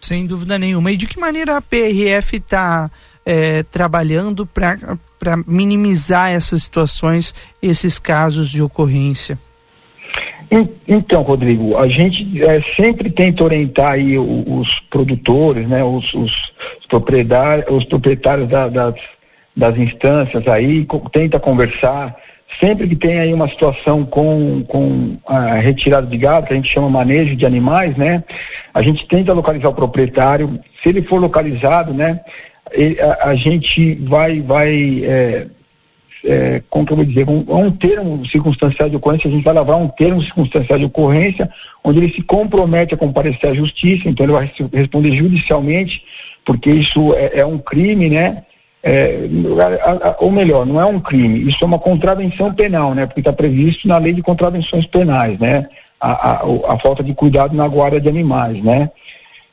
Sem dúvida nenhuma. E de que maneira a PRF está é, trabalhando para minimizar essas situações, esses casos de ocorrência? Então, Rodrigo, a gente é, sempre tenta orientar aí os, produtores, né, os, os, os proprietários, os proprietários da, das, das instâncias aí, tenta conversar. Sempre que tem aí uma situação com, com a retirada de gado, que a gente chama manejo de animais, né? A gente tenta localizar o proprietário. Se ele for localizado, né? A, a gente vai, vai é, é, como que eu vou dizer, um, um termo circunstancial de ocorrência, a gente vai lavar um termo circunstancial de ocorrência, onde ele se compromete a comparecer à justiça, então ele vai responder judicialmente, porque isso é, é um crime, né? É, ou melhor, não é um crime, isso é uma contravenção penal, né? Porque está previsto na lei de contravenções penais, né? A, a, a falta de cuidado na guarda de animais, né?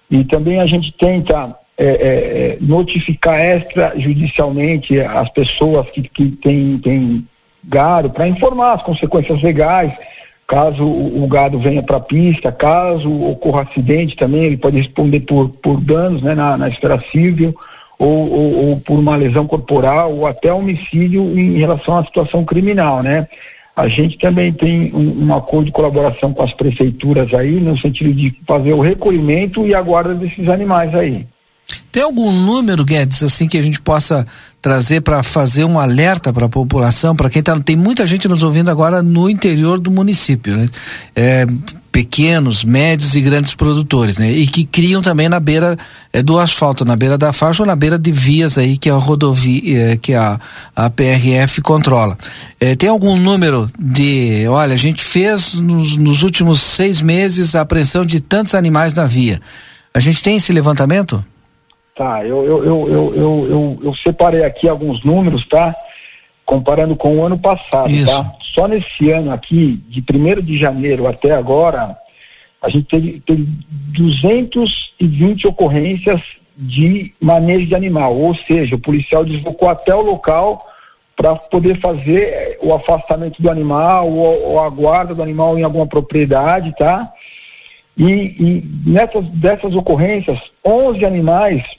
E também a gente tenta é, é, é, notificar extrajudicialmente as pessoas que, que têm, têm gado para informar as consequências legais, caso o, o gado venha para a pista, caso ocorra acidente também, ele pode responder por, por danos né, na, na esfera civil, ou, ou, ou, por uma lesão corporal, ou até homicídio em relação à situação criminal, né? A gente também tem um, um, acordo de colaboração com as prefeituras aí, no sentido de fazer o recolhimento e a guarda desses animais aí. Tem algum número, Guedes, assim que a gente possa trazer para fazer um alerta para a população, para quem tá, tem muita gente nos ouvindo agora no interior do município, né? É, pequenos, médios e grandes produtores, né? E que criam também na beira é, do asfalto, na beira da faixa ou na beira de vias aí que a rodovia, é, que a, a PRF controla. É, tem algum número de, olha, a gente fez nos, nos últimos seis meses a apreensão de tantos animais na via. A gente tem esse levantamento? Tá, eu, eu, eu, eu, eu, eu, separei aqui alguns números, tá? Comparando com o ano passado, tá? Só nesse ano aqui, de 1 de janeiro até agora, a gente teve, teve 220 ocorrências de manejo de animal, ou seja, o policial deslocou até o local para poder fazer o afastamento do animal ou, ou, a guarda do animal em alguma propriedade, tá? E, e nessas dessas ocorrências, 11 animais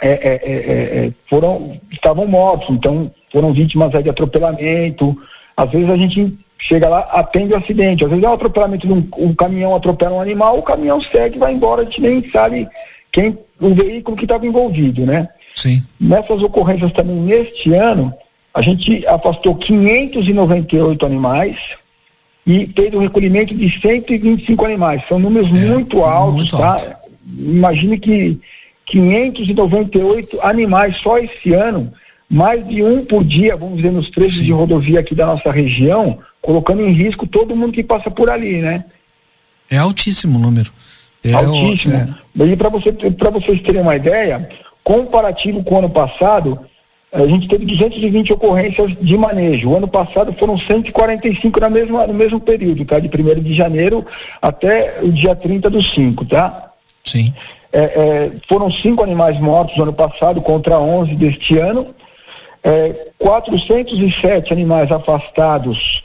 é é, é, é, é, foram, estavam mortos, então foram vítimas de atropelamento. Às vezes a gente chega lá, atende o acidente. Às vezes é um atropelamento de um, um caminhão atropela um animal, o caminhão segue, vai embora, a gente nem sabe quem, o veículo que estava envolvido, né? Sim. Nessas ocorrências também, neste ano, a gente afastou 598 animais e fez o um recolhimento de 125 animais. São números é, muito altos, muito tá? Alto. Imagine que 598 animais só esse ano, mais de um por dia, vamos dizer, nos trechos Sim. de rodovia aqui da nossa região, colocando em risco todo mundo que passa por ali, né? É altíssimo o número. É, altíssimo. É. E para você, vocês terem uma ideia, comparativo com o ano passado, a gente teve 220 ocorrências de manejo. O ano passado foram 145 na mesma, no mesmo período, tá? De 1 de janeiro até o dia 30 do 5, tá? Sim. É, é, foram cinco animais mortos no ano passado contra 11 deste ano. É, 407 animais afastados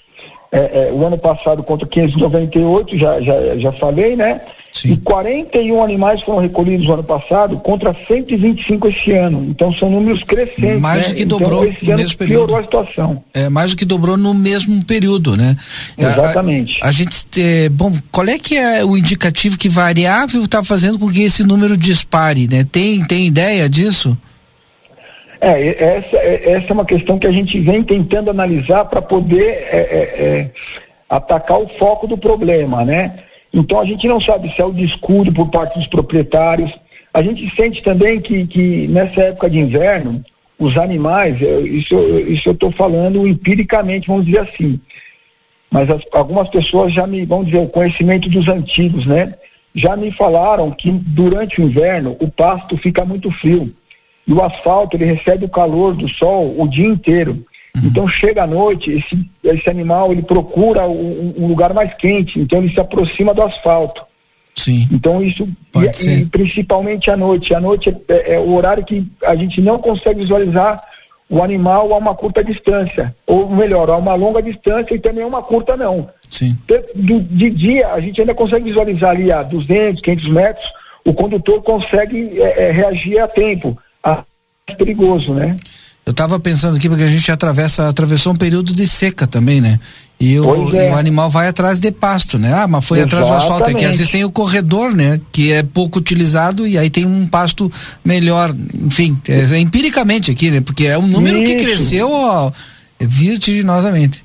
é, é, o ano passado contra 598, já, já, já falei, né? Sim. E 41 animais foram recolhidos no ano passado contra 125 este ano. Então são números crescentes. Mais né? do que dobrou então, esse no ano mesmo período. Piorou a situação. É, mais do que dobrou no mesmo período, né? Exatamente. A, a gente, é, bom, qual é que é o indicativo que variável está fazendo com que esse número dispare, né? Tem, tem ideia disso? É, essa, é, essa é uma questão que a gente vem tentando analisar para poder é, é, é, atacar o foco do problema, né? Então a gente não sabe se é o descuido por parte dos proprietários. A gente sente também que, que nessa época de inverno, os animais, isso, isso eu estou falando empiricamente, vamos dizer assim. Mas as, algumas pessoas já me, vão dizer, o conhecimento dos antigos, né? Já me falaram que durante o inverno o pasto fica muito frio. E o asfalto, ele recebe o calor do sol o dia inteiro. Uhum. Então chega à noite, esse, esse animal ele procura um, um, lugar mais quente, então ele se aproxima do asfalto. Sim. Então isso, e, e, principalmente à noite. À noite é, é, é, o horário que a gente não consegue visualizar o animal a uma curta distância. Ou melhor, a uma longa distância e também a uma curta não. Sim. De, de dia a gente ainda consegue visualizar ali a 200, 500 metros, o condutor consegue é, é reagir a tempo perigoso, né? Eu estava pensando aqui porque a gente atravessa, atravessou um período de seca também, né? E o, é. o, animal vai atrás de pasto, né? Ah, mas foi Exatamente. atrás do asfalto. É que às vezes tem o corredor, né? Que é pouco utilizado e aí tem um pasto melhor. Enfim, é, é empiricamente aqui, né? Porque é um número Isso. que cresceu ó, vertiginosamente.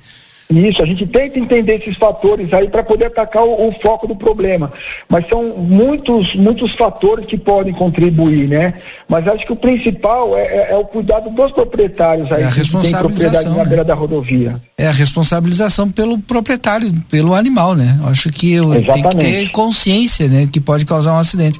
Isso, a gente tenta entender esses fatores aí para poder atacar o, o, foco do problema. Mas são muitos, muitos fatores que podem contribuir, né? Mas acho que o principal é, é, é o cuidado dos proprietários aí é a que tem propriedade na né? beira da rodovia. É a responsabilização pelo proprietário, pelo animal, né? Acho que eu tem que ter consciência, né? Que pode causar um acidente.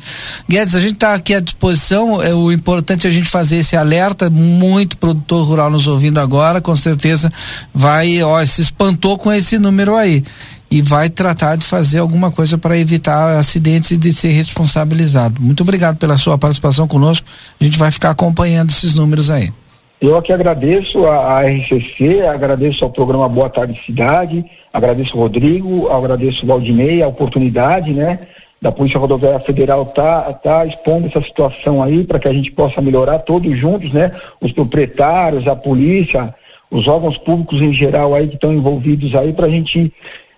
Guedes, a gente está aqui à disposição. É o importante é a gente fazer esse alerta. Muito produtor rural nos ouvindo agora, com certeza vai, ó, esses espantou com esse número aí e vai tratar de fazer alguma coisa para evitar acidentes e de ser responsabilizado. Muito obrigado pela sua participação conosco. A gente vai ficar acompanhando esses números aí. Eu aqui agradeço a, a RCC, agradeço ao programa Boa Tarde Cidade, agradeço o Rodrigo, agradeço o Valdinei, a oportunidade, né? Da Polícia Rodoviária Federal tá, tá expondo essa situação aí para que a gente possa melhorar todos juntos, né? Os proprietários, a polícia, os órgãos públicos em geral aí que estão envolvidos aí para a gente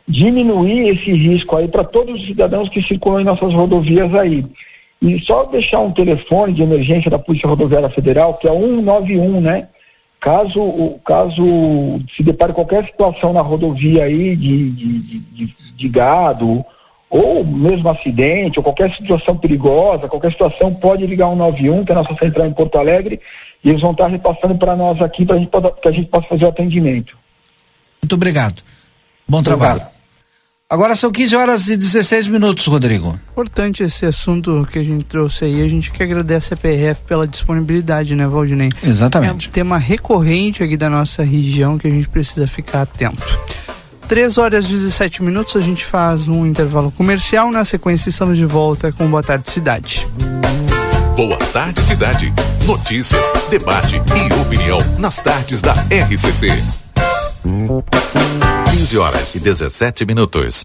diminuir esse risco aí para todos os cidadãos que circulam em nossas rodovias aí. E só deixar um telefone de emergência da Polícia Rodoviária Federal, que é 191, né? Caso, caso se depare qualquer situação na rodovia aí de, de, de, de gado, ou mesmo acidente, ou qualquer situação perigosa, qualquer situação, pode ligar 191, que é a nossa central em Porto Alegre, e eles vão estar repassando para nós aqui para que a gente possa fazer o atendimento. Muito obrigado. Bom trabalho. Obrigado. Agora são 15 horas e 16 minutos, Rodrigo. Importante esse assunto que a gente trouxe aí. A gente que agradece a PRF pela disponibilidade, né, Valdinei? Exatamente. É um tema recorrente aqui da nossa região que a gente precisa ficar atento. 3 horas e 17 minutos, a gente faz um intervalo comercial. Na sequência, estamos de volta com Boa Tarde Cidade. Boa Tarde Cidade. Notícias, debate e opinião nas tardes da RCC. 15 horas e 17 minutos.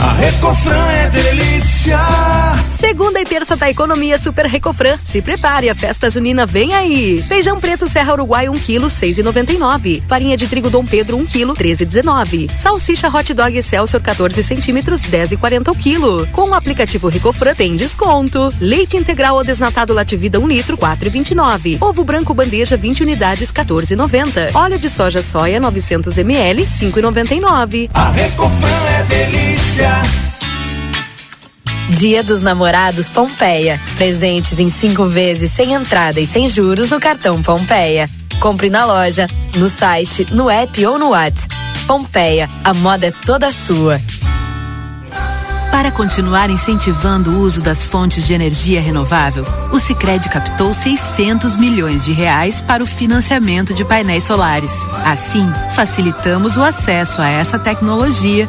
A Recofran é delícia. Segunda e terça da economia Super Recofran. Se prepare, a festa junina vem aí. Feijão preto Serra Uruguai 1 kg 6,99. Farinha de trigo Dom Pedro 1 kg 13,19. Salsicha Hot Dog Excelsior 14 centímetros 10,40 o quilo. Com o aplicativo Recofran tem desconto. Leite integral ou desnatado Lativida 1 litro 4,29. Ovo branco bandeja 20 unidades 14,90. Óleo de soja soia 900 ml 5,99. A Recofran é delícia. Dia dos Namorados Pompeia. Presentes em cinco vezes sem entrada e sem juros no cartão Pompeia. Compre na loja, no site, no app ou no WhatsApp. Pompeia, a moda é toda sua. Para continuar incentivando o uso das fontes de energia renovável, o Sicredi captou 600 milhões de reais para o financiamento de painéis solares. Assim, facilitamos o acesso a essa tecnologia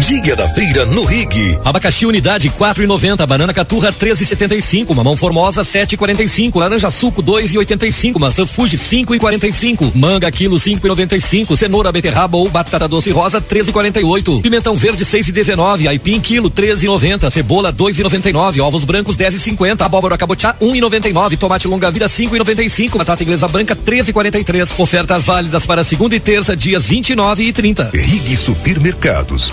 Dia da feira no Rig. Abacaxi unidade 4,90, banana caturra 13,75, mamão formosa 7,45, laranja suco 2,85, maçã Fuji 5,45, manga quilo 5,95, cenoura beterraba ou batata doce rosa 13,48, pimentão verde 6,19, aipim quilo 13,90, cebola 2,99, ovos brancos 10,50, abóbora cabotiá 1,99, tomate longa vida 5,95, batata inglesa branca 13,43. Ofertas válidas para segunda e terça dias 29 e 30. Rig Supermercados.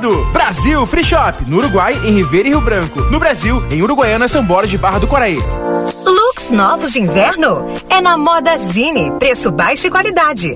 Brasil Free Shop, no Uruguai, em Ribeira e Rio Branco. No Brasil, em Uruguaiana, São Borges de Barra do Quaraí. Looks novos de inverno? É na Moda Zine. Preço baixo e qualidade.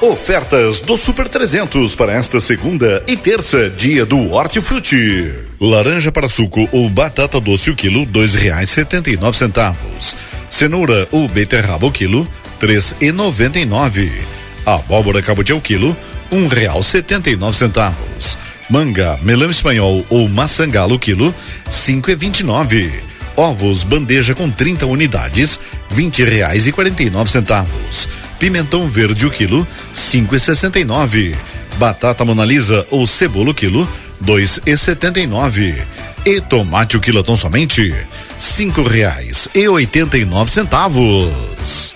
Ofertas do Super 300 para esta segunda e terça, dia do Hortifruti. Laranja para suco ou batata doce o quilo, dois reais setenta e nove centavos. Cenoura ou beterraba o quilo, três e noventa e nove. Abóbora cabotiá o quilo, um real setenta e nove centavos. Manga, melão espanhol ou maçangalo quilo, cinco e vinte e nove. Ovos bandeja com 30 unidades, vinte reais e quarenta e nove centavos. Pimentão verde o quilo, cinco e sessenta e nove. Batata monalisa ou cebola o quilo, dois e setenta e nove. E tomate o quilo tão somente cinco reais e oitenta e nove centavos.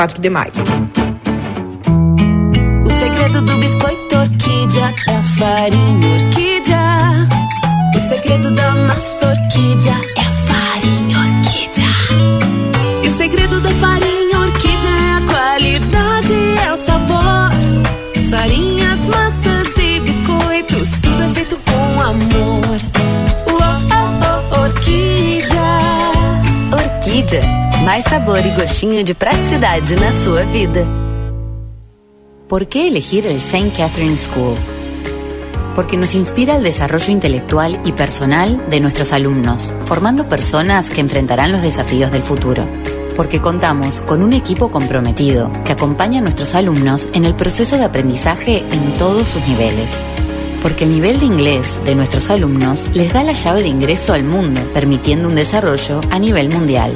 de maio. O segredo do biscoito orquídea é a farinha orquídea. O segredo da massa orquídea é a farinha orquídea. E o segredo da farinha orquídea é a qualidade, é o sabor. Farinhas, massas e biscoitos, tudo é feito com amor. Oh, oh, orquídea. Orquídea. Mais sabor y gostinho de praticidade na sua vida. ¿Por qué elegir el St. Catherine School? Porque nos inspira el desarrollo intelectual y personal de nuestros alumnos, formando personas que enfrentarán los desafíos del futuro. Porque contamos con un equipo comprometido que acompaña a nuestros alumnos en el proceso de aprendizaje en todos sus niveles. Porque el nivel de inglés de nuestros alumnos les da la llave de ingreso al mundo, permitiendo un desarrollo a nivel mundial.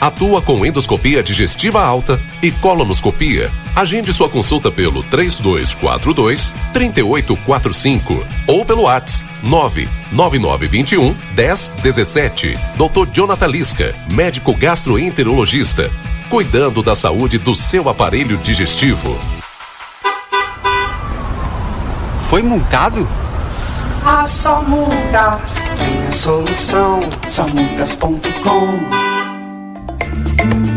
Atua com endoscopia digestiva alta e colonoscopia. Agende sua consulta pelo 3242 3845 ou pelo WhatsApp 99921 1017. Dr. Jonathan Lisca, médico gastroenterologista, cuidando da saúde do seu aparelho digestivo. Foi multado? Ah, só multas tem a solução. Somultas.com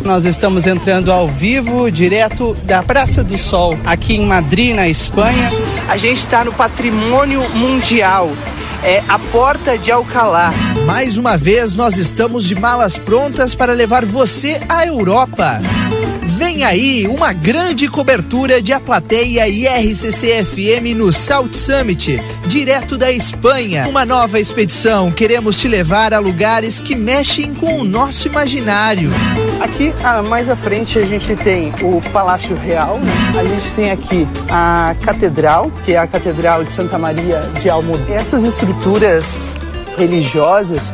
nós estamos entrando ao vivo, direto da Praça do Sol, aqui em Madrid, na Espanha. A gente está no Patrimônio Mundial. É a Porta de Alcalá. Mais uma vez, nós estamos de malas prontas para levar você à Europa. Vem aí uma grande cobertura de A Plateia e RCC FM no South Summit, direto da Espanha. Uma nova expedição. Queremos te levar a lugares que mexem com o nosso imaginário. Aqui, ah, mais à frente, a gente tem o Palácio Real, né? a gente tem aqui a Catedral, que é a Catedral de Santa Maria de Almudena. Essas estruturas religiosas,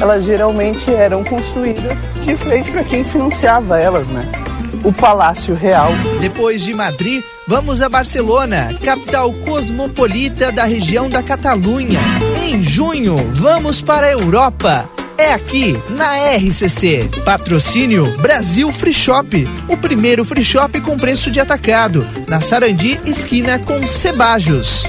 elas geralmente eram construídas de frente para quem financiava elas, né? o Palácio Real. Depois de Madrid, vamos a Barcelona, capital cosmopolita da região da Catalunha. Em junho, vamos para a Europa. É aqui, na RCC. Patrocínio Brasil Free Shop. O primeiro free shop com preço de atacado. Na Sarandi, esquina com Cebajos.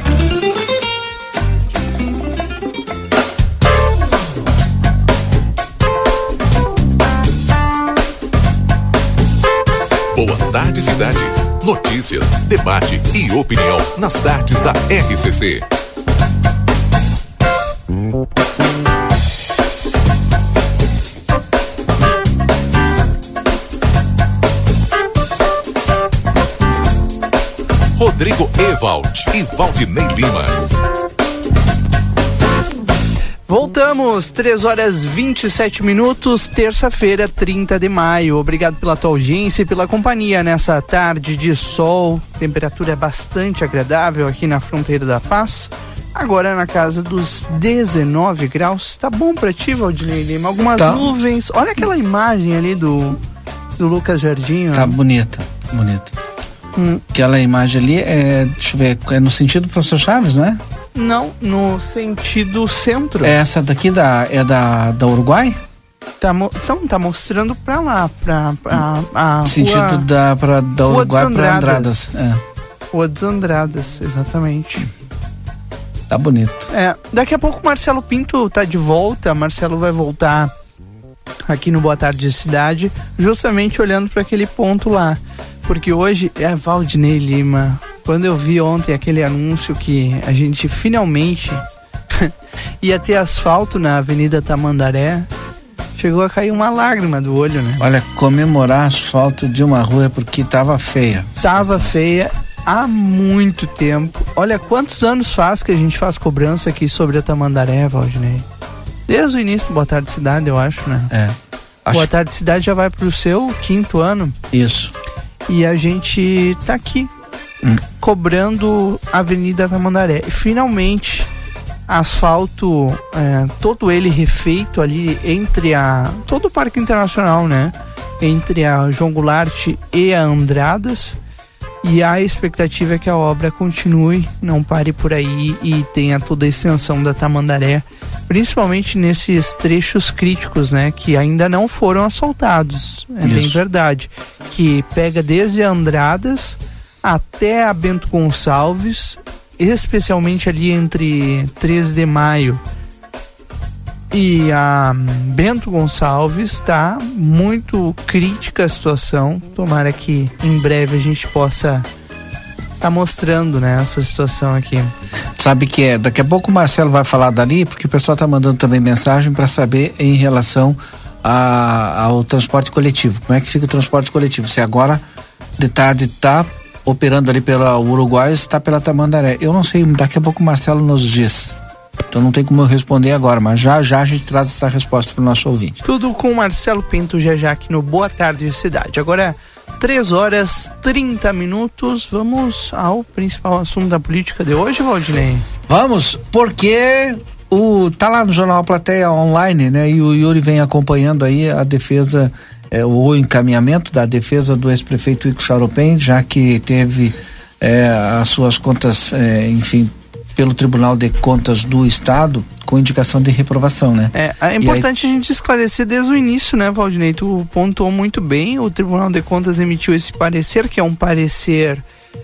Boa Tarde Cidade. Notícias, debate e opinião nas tardes da RCC. Rodrigo Ewald e Valdinei Lima. Voltamos, 3 horas 27 minutos, terça-feira, 30 de maio. Obrigado pela tua audiência e pela companhia nessa tarde de sol. Temperatura é bastante agradável aqui na fronteira da paz. Agora na casa dos 19 graus. Tá bom pra ti, Valdinei Lima? Algumas Tá. nuvens. Olha aquela imagem ali do, do Lucas Jardim. ó. Tá bonita, bonita. Hum. Aquela imagem ali é, deixa eu ver, é no sentido do professor Chaves, não é? Não, no sentido centro. É essa daqui da, é da, da Uruguai? Tá, então, tá mostrando pra lá, pra, pra a Sentido rua, da, pra, da Uruguai pra Andradas. Andradas. É, Rua dos Andradas, exatamente. tá bonito. É, daqui a pouco o Marcelo Pinto tá de volta. Marcelo vai voltar aqui no Boa Tarde Cidade, justamente olhando para aquele ponto lá. Porque hoje é Valdinei Lima. Quando eu vi ontem aquele anúncio que a gente finalmente ia ter asfalto na Avenida Tamandaré, chegou a cair uma lágrima do olho, né? Olha, comemorar asfalto de uma rua é porque tava feia. Tava feia há muito tempo. Olha quantos anos faz que a gente faz cobrança aqui sobre a Tamandaré, Valdinei. Desde o início do Boa Tarde Cidade, eu acho, né? É. Boa Tarde Cidade já vai pro seu quinto ano Isso. E a gente tá aqui Hum. cobrando a Avenida Tamandaré. E finalmente, asfalto, é, todo ele refeito ali entre a. todo o Parque Internacional, né? Entre a João Goulart e a Andradas. E a expectativa é que a obra continue, não pare por aí e tenha toda a extensão da Tamandaré, principalmente nesses trechos críticos, né, que ainda não foram asfaltados. É bem Isso. verdade. Que pega desde Andradas até a Bento Gonçalves, especialmente ali entre 13 de maio e a Bento Gonçalves tá muito crítica a situação. Tomara que em breve a gente possa tá mostrando né, essa situação aqui. Sabe que é, daqui a pouco o Marcelo vai falar dali, porque o pessoal tá mandando também mensagem para saber em relação a- ao transporte coletivo. Como é que fica o transporte coletivo? Se agora de tarde tá operando ali pela Uruguai ou se tá pela Tamandaré. Eu não sei, daqui a pouco o Marcelo nos diz. Então não tem como eu responder agora, mas já já a gente traz essa resposta para o nosso ouvinte. Tudo com o Marcelo Pinto já já aqui no Boa Tarde Cidade. Agora, 3 horas 30 minutos. Vamos ao principal assunto da política de hoje, Valdinei. Vamos, porque o tá lá no jornal Plateia Online, né? E o Yuri vem acompanhando aí a defesa, é, o encaminhamento da defesa do ex-prefeito Ico Charopem, já que teve é, as suas contas, é, enfim, pelo Tribunal de Contas do Estado com indicação de reprovação, né? É, é importante a gente esclarecer desde o início, né, Valdinei? Tu pontuou muito bem. O Tribunal de Contas emitiu esse parecer, que é um parecer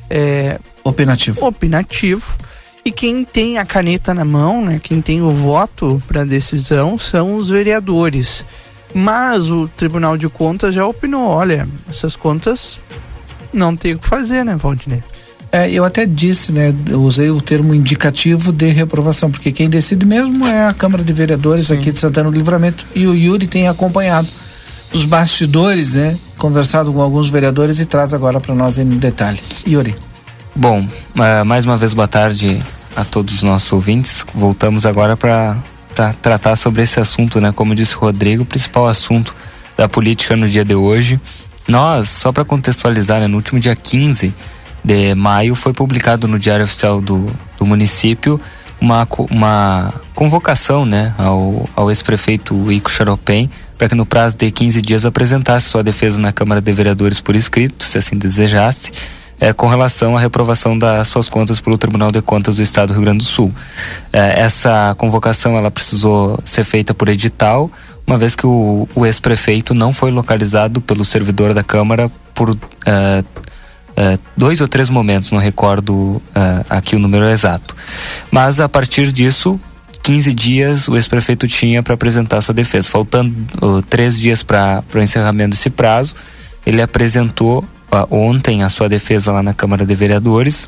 é, opinativo. opinativo. E quem tem a caneta na mão, né, quem tem o voto para a decisão, são os vereadores. Mas o Tribunal de Contas já opinou: olha, essas contas não tem o que fazer, né, Valdinei? É, eu até disse, né? Eu usei o termo indicativo de reprovação, porque quem decide mesmo é a Câmara de Vereadores aqui de Santana do Livramento. E o Yuri tem acompanhado os bastidores, né? Conversado com alguns vereadores e traz agora para nós em detalhe. Yuri. Bom, eh, mais uma vez boa tarde a todos os nossos ouvintes. Voltamos agora para tratar sobre esse assunto, né? Como disse o Rodrigo, o principal assunto da política no dia de hoje. Nós, só para contextualizar, né, no último dia 15 de maio foi publicado no Diário Oficial do, do município uma, uma convocação né, ao, ao ex-prefeito Ico Charopem para que no prazo de 15 dias apresentasse sua defesa na Câmara de Vereadores por escrito, se assim desejasse, eh, com relação à reprovação das suas contas pelo Tribunal de Contas do Estado do Rio Grande do Sul. Eh, essa convocação ela precisou ser feita por edital, uma vez que o, o ex-prefeito não foi localizado pelo servidor da Câmara por eh, eh, dois ou três momentos, não recordo eh, aqui o número exato. Mas a partir disso, 15 dias o ex-prefeito tinha para apresentar sua defesa. Faltando uh, três dias para o encerramento desse prazo, ele apresentou ontem a sua defesa lá na Câmara de Vereadores,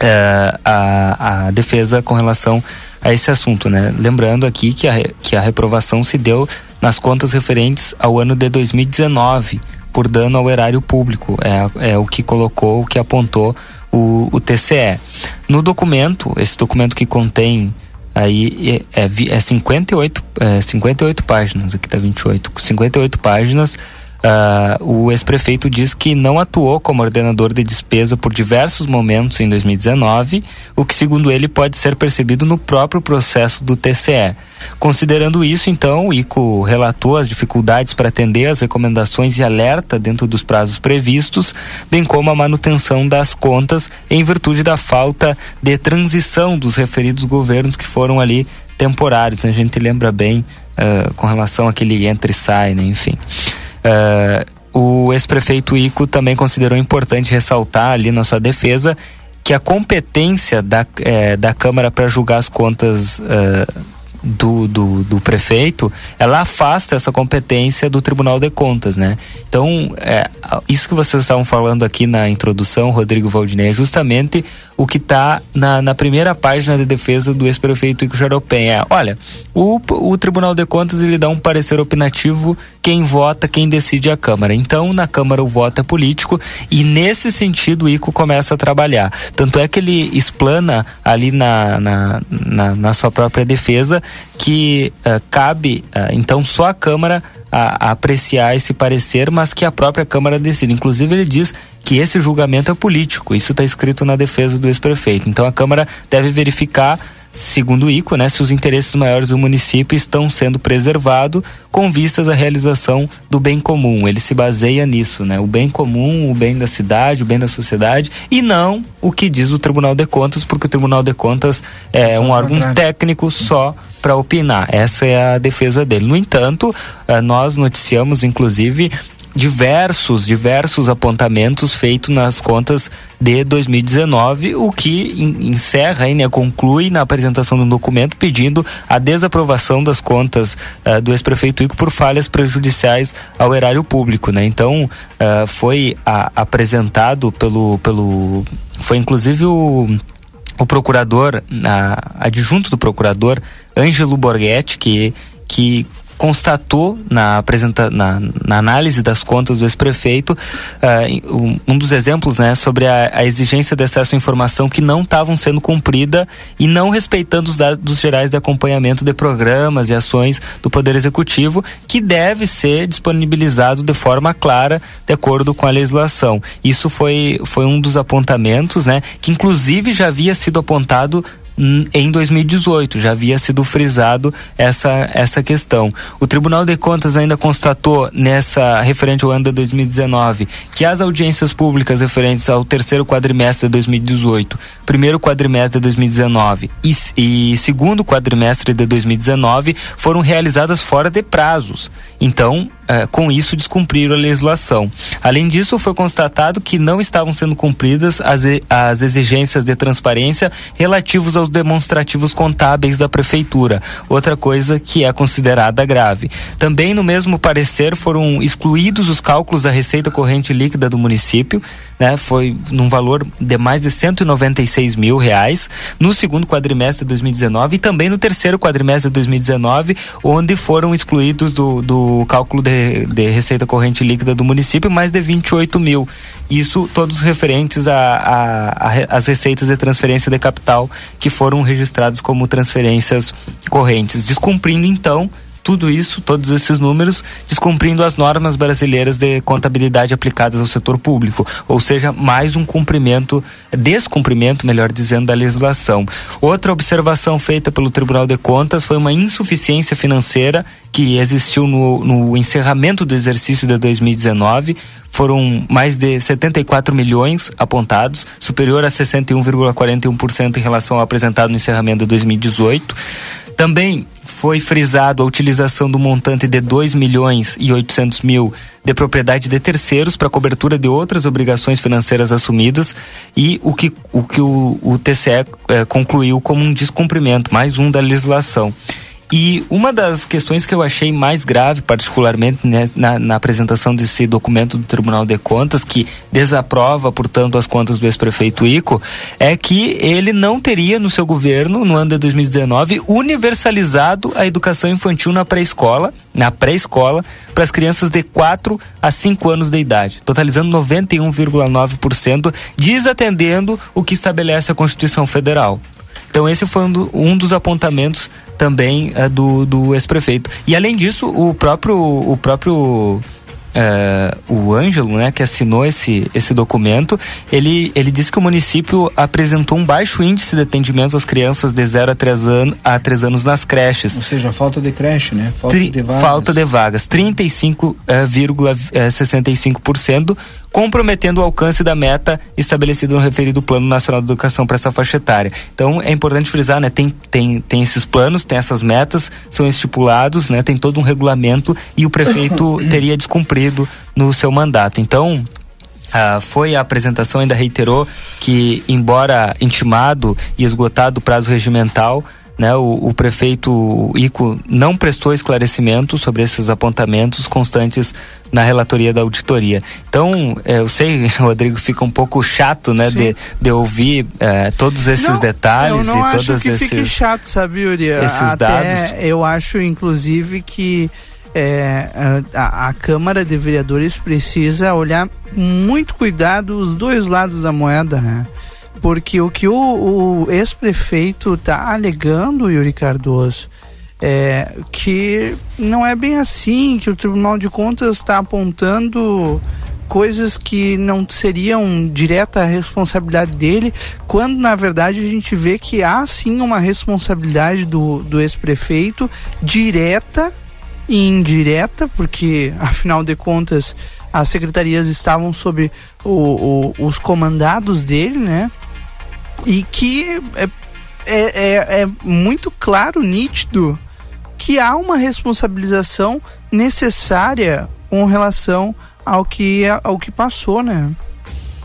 eh, a, a defesa com relação a esse assunto, né? Lembrando aqui que a, que a reprovação se deu nas contas referentes ao ano de 2019 por dano ao erário público, é, é o que colocou, o que apontou o, o TCE. No documento, esse documento que contém aí é, é, vi- é 58, é 58 páginas, aqui tá 28, 58 páginas. Ah, o ex-prefeito diz que não atuou como ordenador de despesa por diversos momentos em 2019, o que, segundo ele, pode ser percebido no próprio processo do TCE. Considerando isso, então, o ICO relatou as dificuldades para atender às recomendações e alerta dentro dos prazos previstos, bem como a manutenção das contas em virtude da falta de transição dos referidos governos que foram ali temporários. né? A gente lembra bem uh, com relação àquele entra e sai, né? enfim. Uh, o ex-prefeito Ico também considerou importante ressaltar ali na sua defesa que a competência da, eh, da Câmara para julgar as contas do, do, do, prefeito, ela afasta essa competência do Tribunal de Contas, né? Então, é, isso que vocês estavam falando aqui na introdução, Rodrigo Valdinei, é justamente o que está na, na, primeira página de defesa do ex-prefeito Ico Jaropem. É, olha, o, o Tribunal de Contas ele dá um parecer opinativo quem vota, quem decide é a Câmara. Então, na Câmara o voto é político e nesse sentido o Ico começa a trabalhar. Tanto é que ele explana ali na, na, na, na sua própria defesa que uh, cabe, uh, então, só a Câmara a, a, apreciar esse parecer, mas que a própria Câmara decide. Inclusive, ele diz que esse julgamento é político. Isso está escrito na defesa do ex-prefeito. Então, a Câmara deve verificar segundo o ICO, né, se os interesses maiores do município estão sendo preservados com vistas à realização do bem comum. Ele se baseia nisso, né? O bem comum, o bem da cidade, o bem da sociedade e não o que diz o Tribunal de Contas, porque o Tribunal de Contas é um órgão técnico só para opinar. Essa é a defesa dele. No entanto, eh, nós noticiamos, inclusive, diversos, diversos apontamentos feitos nas contas de 2019, o que encerra né, conclui na apresentação do documento pedindo a desaprovação das contas uh, do ex-prefeito Ico por falhas prejudiciais ao erário público, né? Então, uh, foi a, apresentado pelo, pelo foi inclusive o o procurador, a, adjunto do procurador, Ângelo Borghetti, que, que constatou na, apresenta, na, na análise das contas do ex-prefeito uh, um, dos exemplos né, sobre a, a, exigência de acesso à informação que não estavam sendo cumprida e não respeitando os dados gerais de acompanhamento de programas e ações do Poder Executivo, que deve ser disponibilizado de forma clara, de acordo com a legislação. Isso foi, foi um dos apontamentos, né, que inclusive já havia sido apontado em 2018 já havia sido frisado essa, essa questão. O Tribunal de Contas ainda constatou nessa referente ao ano de 2019 que as audiências públicas referentes ao terceiro quadrimestre de 2018, primeiro quadrimestre de 2019 e, e segundo quadrimestre de 2019 foram realizadas fora de prazos. Então, com isso descumpriram a legislação. Além disso, foi constatado que não estavam sendo cumpridas as, as exigências de transparência relativos aos demonstrativos contábeis da prefeitura, outra coisa que é considerada grave. Também no mesmo parecer foram excluídos os cálculos da receita corrente líquida do município, né? Foi num valor de mais de 196 mil reais no segundo quadrimestre de 2019 e também no terceiro quadrimestre de 2019, onde foram excluídos do, do cálculo de de, receita corrente líquida do município, mais de 28 mil. Isso todos referentes às receitas de transferência de capital que foram registrados como transferências correntes, descumprindo então tudo isso, todos esses números, descumprindo as normas brasileiras de contabilidade aplicadas ao setor público, ou seja, mais um cumprimento, descumprimento, melhor dizendo, da legislação. Outra observação feita pelo Tribunal de Contas foi uma insuficiência financeira que existiu no, no encerramento do exercício de 2019, foram mais de 74 milhões apontados, superior a 61,41% em relação ao apresentado no encerramento de 2018. Também foi frisado a utilização do montante de 2 milhões e 800 mil de propriedade de terceiros para cobertura de outras obrigações financeiras assumidas e o que o, que o, o TCE eh, concluiu como um descumprimento, mais um da legislação. E uma das questões que eu achei mais grave, particularmente né, na, na, apresentação desse documento do Tribunal de Contas, que desaprova, portanto, as contas do ex-prefeito Ico, é que ele não teria no seu governo, no ano de 2019, universalizado a educação infantil na pré-escola, na pré-escola, para as crianças de 4 a 5 anos de idade, totalizando 91,9%, desatendendo o que estabelece a Constituição Federal. Então esse foi um, do, um dos apontamentos também uh, do, do ex-prefeito. E além disso, o próprio, o próprio é, o Ângelo, né, que assinou esse, esse documento, ele, ele disse que o município apresentou um baixo índice de atendimento às crianças de 0 a 3 anos, a 3 anos nas creches. Ou seja, falta de creche, né? Falta Tri, de vagas. Falta de vagas. 35,65%, comprometendo o alcance da meta estabelecida no referido Plano Nacional de Educação para essa faixa etária. Então é importante frisar, né? Tem, tem, tem esses planos, tem essas metas, são estipulados, né? Tem todo um regulamento e o prefeito teria descumprido no seu mandato. Então, Uh, foi a apresentação, ainda reiterou que, embora intimado e esgotado o prazo regimental, né, o, o, prefeito Ico não prestou esclarecimento sobre esses apontamentos constantes na relatoria da auditoria. Então, é, eu sei, Rodrigo, fica um pouco chato, né, de, de ouvir é, todos esses não, detalhes eu não e acho todos que esses fique chato, sabe, Yuri? esses Até dados. Eu acho, inclusive, que é, a, a, Câmara de Vereadores precisa olhar muito cuidado os dois lados da moeda, né? Porque o que o, o ex-prefeito está alegando, Yuri Cardoso, é que não é bem assim, que o Tribunal de Contas está apontando coisas que não seriam direta responsabilidade dele, quando na verdade a gente vê que há sim uma responsabilidade do, do ex-prefeito direta e indireta, porque afinal de contas as secretarias estavam sob o, o, os comandados dele, né? E que é, é, é, é muito claro, nítido, que há uma responsabilização necessária com relação ao que, ao que passou, né?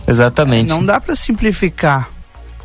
Exatamente. Não dá para simplificar,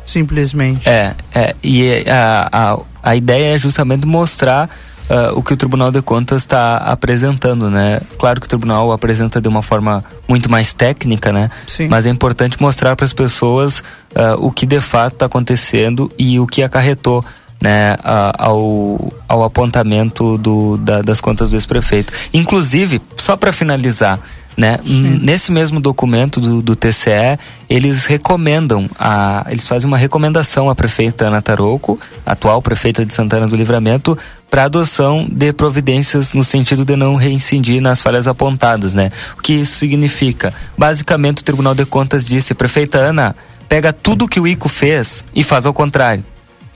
simplesmente. É, é e a, a, a ideia é justamente mostrar Uh, o que o Tribunal de Contas está apresentando, né? Claro que o Tribunal apresenta de uma forma muito mais técnica, né? Sim. Mas é importante mostrar para as pessoas uh, o que de fato está acontecendo e o que acarretou né, ao, ao apontamento do, da, das contas do ex-prefeito. Inclusive, só para finalizar, né? Nesse mesmo documento do, do, TCE, eles recomendam, a, eles fazem uma recomendação à prefeita Ana Tarouco, atual prefeita de Santana do Livramento, para adoção de providências no sentido de não reincidir nas falhas apontadas, né? O que isso significa? Basicamente, o Tribunal de Contas disse, prefeita Ana, pega tudo que o ICO fez e faz ao contrário,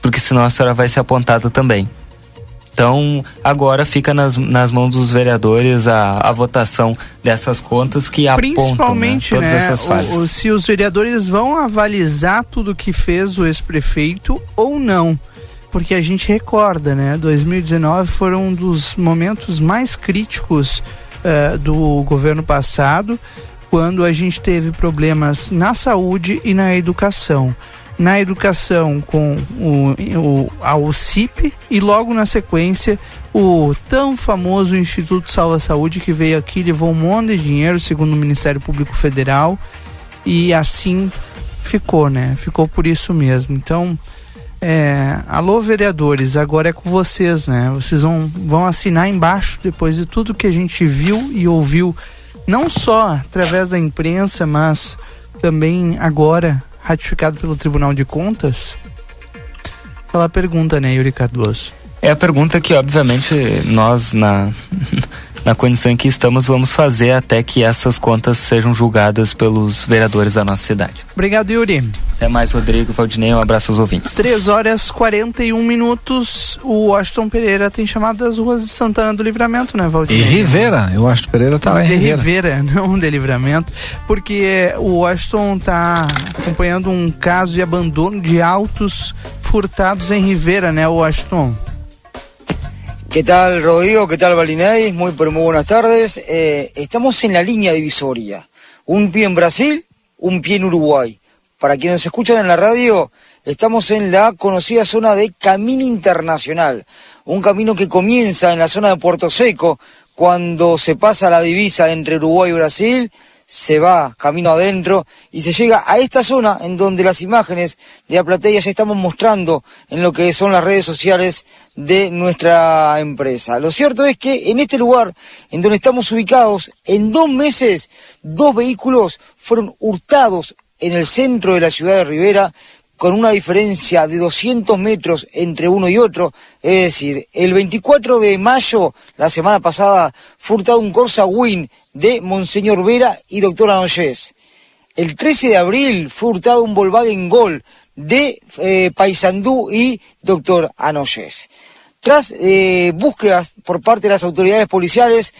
porque senão a senhora vai ser apontada também. Então, agora fica nas, nas mãos dos vereadores a, a votação dessas contas que apontam né, todas né, essas falhas. O, o, se os vereadores vão avalizar tudo que fez o ex-prefeito ou não. Porque a gente recorda, né? 2019 foram um dos momentos mais críticos uh, do governo passado, quando a gente teve problemas na saúde e na educação na educação com o, o, a UCIP e logo na sequência o tão famoso Instituto Salva Saúde que veio aqui levou um monte de dinheiro segundo o Ministério Público Federal e assim ficou, né? Ficou por isso mesmo. Então, é, alô vereadores, agora é com vocês, né? Vocês vão, vão assinar embaixo depois de tudo que a gente viu e ouviu, não só através da imprensa, mas também agora ratificado pelo Tribunal de Contas? Aquela pergunta, né, Yuri Cardoso? É a pergunta que, obviamente, nós, na, na condição em que estamos, vamos fazer até que essas contas sejam julgadas pelos vereadores da nossa cidade. Obrigado, Yuri. Até mais, Rodrigo, Valdinei, um abraço aos ouvintes. 3 horas 41 minutos. O Washington Pereira tem chamado das ruas de Santana do Livramento, né, Valdinei? E Rivera, eu acho que Pereira tá lá em de Rivera. Rivera, não de Livramento, porque o Washington tá acompanhando um caso de abandono de autos furtados em Rivera, né, Washington? ¿Qué tal, Rodrigo? ¿Qué tal, Balinay? Muy, pero muy buenas tardes. Eh, estamos en la línea divisoria. Un pie en Brasil, un pie en Uruguay. Para quienes escuchan en la radio, estamos en la conocida zona de Camino Internacional. Un camino que comienza en la zona de Puerto Seco, cuando se pasa la divisa entre Uruguay y Brasil, se va camino adentro y se llega a esta zona en donde las imágenes de la platea ya estamos mostrando en lo que son las redes sociales de nuestra empresa. Lo cierto es que en este lugar en donde estamos ubicados, en dos meses, dos vehículos fueron hurtados en el centro de la ciudad de Rivera con una diferencia de 200 metros entre uno y otro. Es decir, el 24 de mayo, la semana pasada, fue hurtado un Corsa Win de Monseñor Vera y Doctora Noyes. El 13 de abril fue hurtado un Volkswagen Gol de eh, Paysandú y Doctor Anoyes. Tras eh, búsquedas por parte de las autoridades policiales,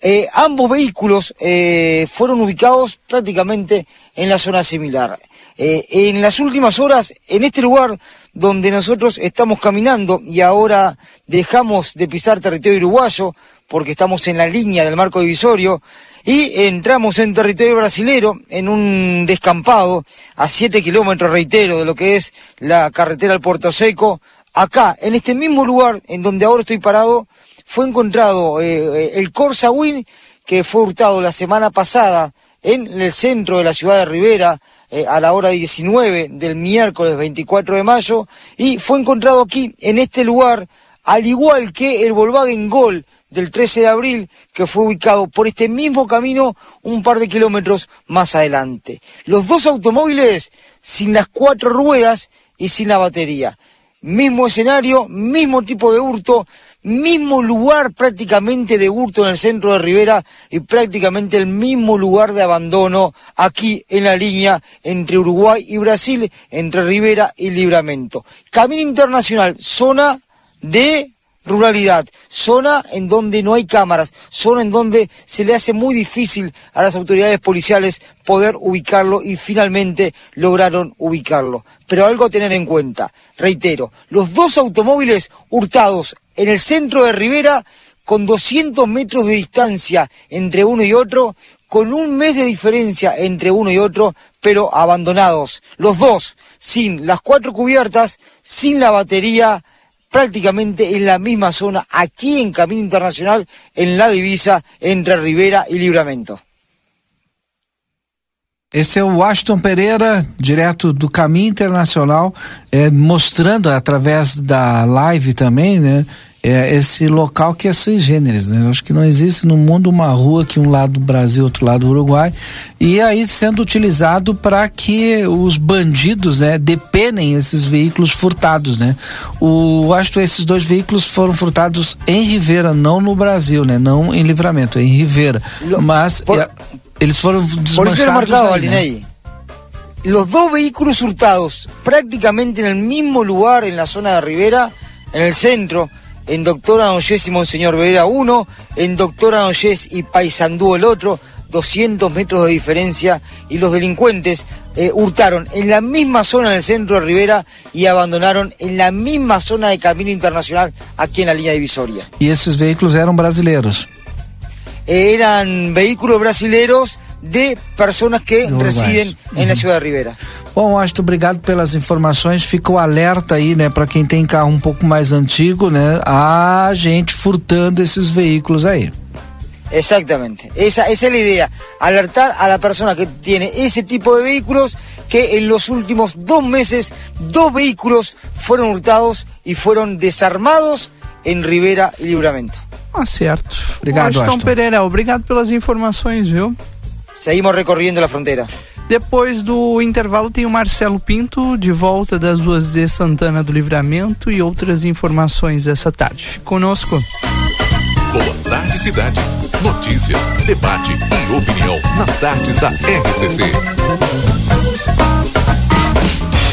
eh, ambos vehículos eh, fueron ubicados prácticamente en la zona similar. Eh, en las últimas horas, en este lugar donde nosotros estamos caminando y ahora dejamos de pisar territorio uruguayo, porque estamos en la línea del marco divisorio, y entramos en territorio brasilero, en un descampado, a 7 kilómetros, reitero, de lo que es la carretera al Puerto Seco, acá, en este mismo lugar en donde ahora estoy parado, fue encontrado eh, el Corsa Win que fue hurtado la semana pasada en el centro de la ciudad de Rivera eh, a la hora 19 del miércoles 24 de mayo y fue encontrado aquí en este lugar al igual que el Volkswagen Gol del 13 de abril que fue ubicado por este mismo camino un par de kilómetros más adelante. Los dos automóviles sin las cuatro ruedas y sin la batería. Mismo escenario, mismo tipo de hurto, mismo lugar prácticamente de hurto en el centro de Rivera y prácticamente el mismo lugar de abandono aquí en la línea entre Uruguay y Brasil, entre Rivera y Libramento. Camino internacional, zona de ruralidad, zona en donde no hay cámaras, zona en donde se le hace muy difícil a las autoridades policiales poder ubicarlo y finalmente lograron ubicarlo. Pero algo a tener en cuenta, reitero, los dos automóviles hurtados en el centro de Rivera con 200 metros de distancia entre uno y otro, con un mes de diferencia entre uno y otro, pero abandonados, los dos, sin las cuatro cubiertas, sin la batería, prácticamente en la misma zona, aquí en Camino Internacional, en la divisa entre Rivera e Livramento. Esse é o Washington Pereira, direto do Caminho Internacional, é, mostrando através da live também, né? É, esse local que é sui generis, né? Eu acho que não existe no mundo uma rua que um lado do Brasil, outro lado do Uruguai, e aí sendo utilizado para que os bandidos, né, depenem esses veículos furtados, né? O acho que esses dois veículos foram furtados em Rivera, não no Brasil, né? Não em Livramento, em Rivera. Mas por- é, Por eso lo marcado? Alinei. Los dos vehículos hurtados, prácticamente en el mismo lugar en la zona de Rivera, en el centro, en Doctor Anoyes y Monseñor Vera uno, en Doctor Anoyes y Paysandú el otro, 200 metros de diferencia, y los delincuentes eh, hurtaron en la misma zona del centro de Rivera y abandonaron en la misma zona de Camino Internacional, aquí en la línea divisoria. E esses veículos eram brasileiros. Eran vehículos brasileros de personas que residen en la ciudad de Rivera. Bom, Washington, obrigado pelas informações. Fica o alerta aí, né, para quem tem carro um pouco mais antigo, né, a gente furtando esses veículos aí. Exactamente, esa, esa es la idea, alertar a la persona que tiene ese tipo de vehículos que en los últimos dos meses dos vehículos fueron hurtados y fueron desarmados en Rivera Libramento. Ah, certo. Obrigado, Washington. Pereira, obrigado pelas informações, viu? Seguimos recorriendo la frontera. Depois do intervalo tem o Marcelo Pinto de volta das ruas de Santana do Livramento e outras informações essa tarde. Fique conosco. Boa tarde, cidade. Notícias, debate e opinião nas tardes da RCC.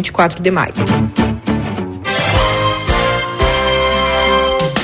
24 de maio.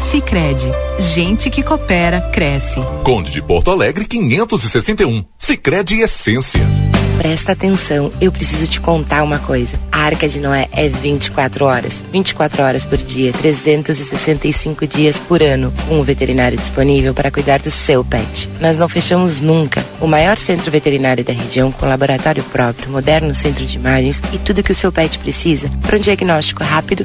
Sicredi, gente que coopera cresce. Conde de Porto Alegre 561. Sicredi Essência. Presta atenção, eu preciso te contar uma coisa. A Arca de Noé é 24 horas, 24 horas por dia, 365 dias por ano, com um veterinário disponível para cuidar do seu pet. Nós não fechamos nunca. O maior centro veterinário da região, com laboratório próprio, moderno centro de imagens e tudo que o seu pet precisa para um diagnóstico rápido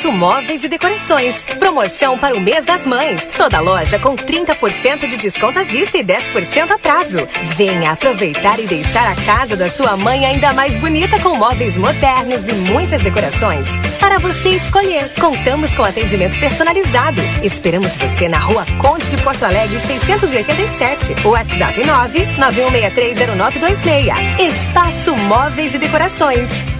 Espaço Móveis e Decorações. Promoção para o mês das mães. Toda loja com 30% de desconto à vista e 10% a prazo. Venha aproveitar e deixar a casa da sua mãe ainda mais bonita com móveis modernos e muitas decorações. Para você escolher, contamos com atendimento personalizado. Esperamos você na Rua Conde de Porto Alegre 687. WhatsApp 991630926. Espaço Móveis e Decorações.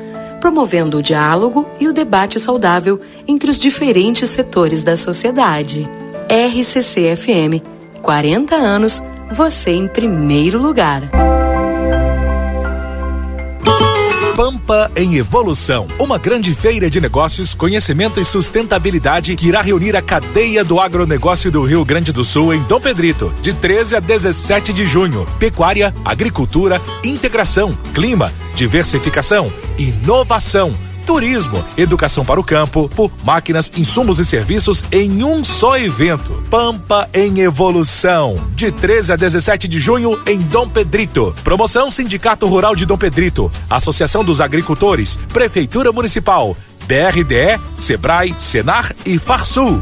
promovendo o diálogo e o debate saudável entre os diferentes setores da sociedade. RCC FM, 40 anos, você em primeiro lugar. Pampa em Evolução, uma grande feira de negócios, conhecimento e sustentabilidade que irá reunir a cadeia do agronegócio do Rio Grande do Sul em Dom Pedrito, de 13 a 17 de junho. Pecuária, agricultura, integração, clima, diversificação, inovação turismo, educação para o campo, por máquinas, insumos e serviços em um só evento. Pampa em Evolução, de 13 a 17 de junho em Dom Pedrito. Promoção Sindicato Rural de Dom Pedrito, Associação dos Agricultores, Prefeitura Municipal, BRDE, Sebrae, Senar e Farsul.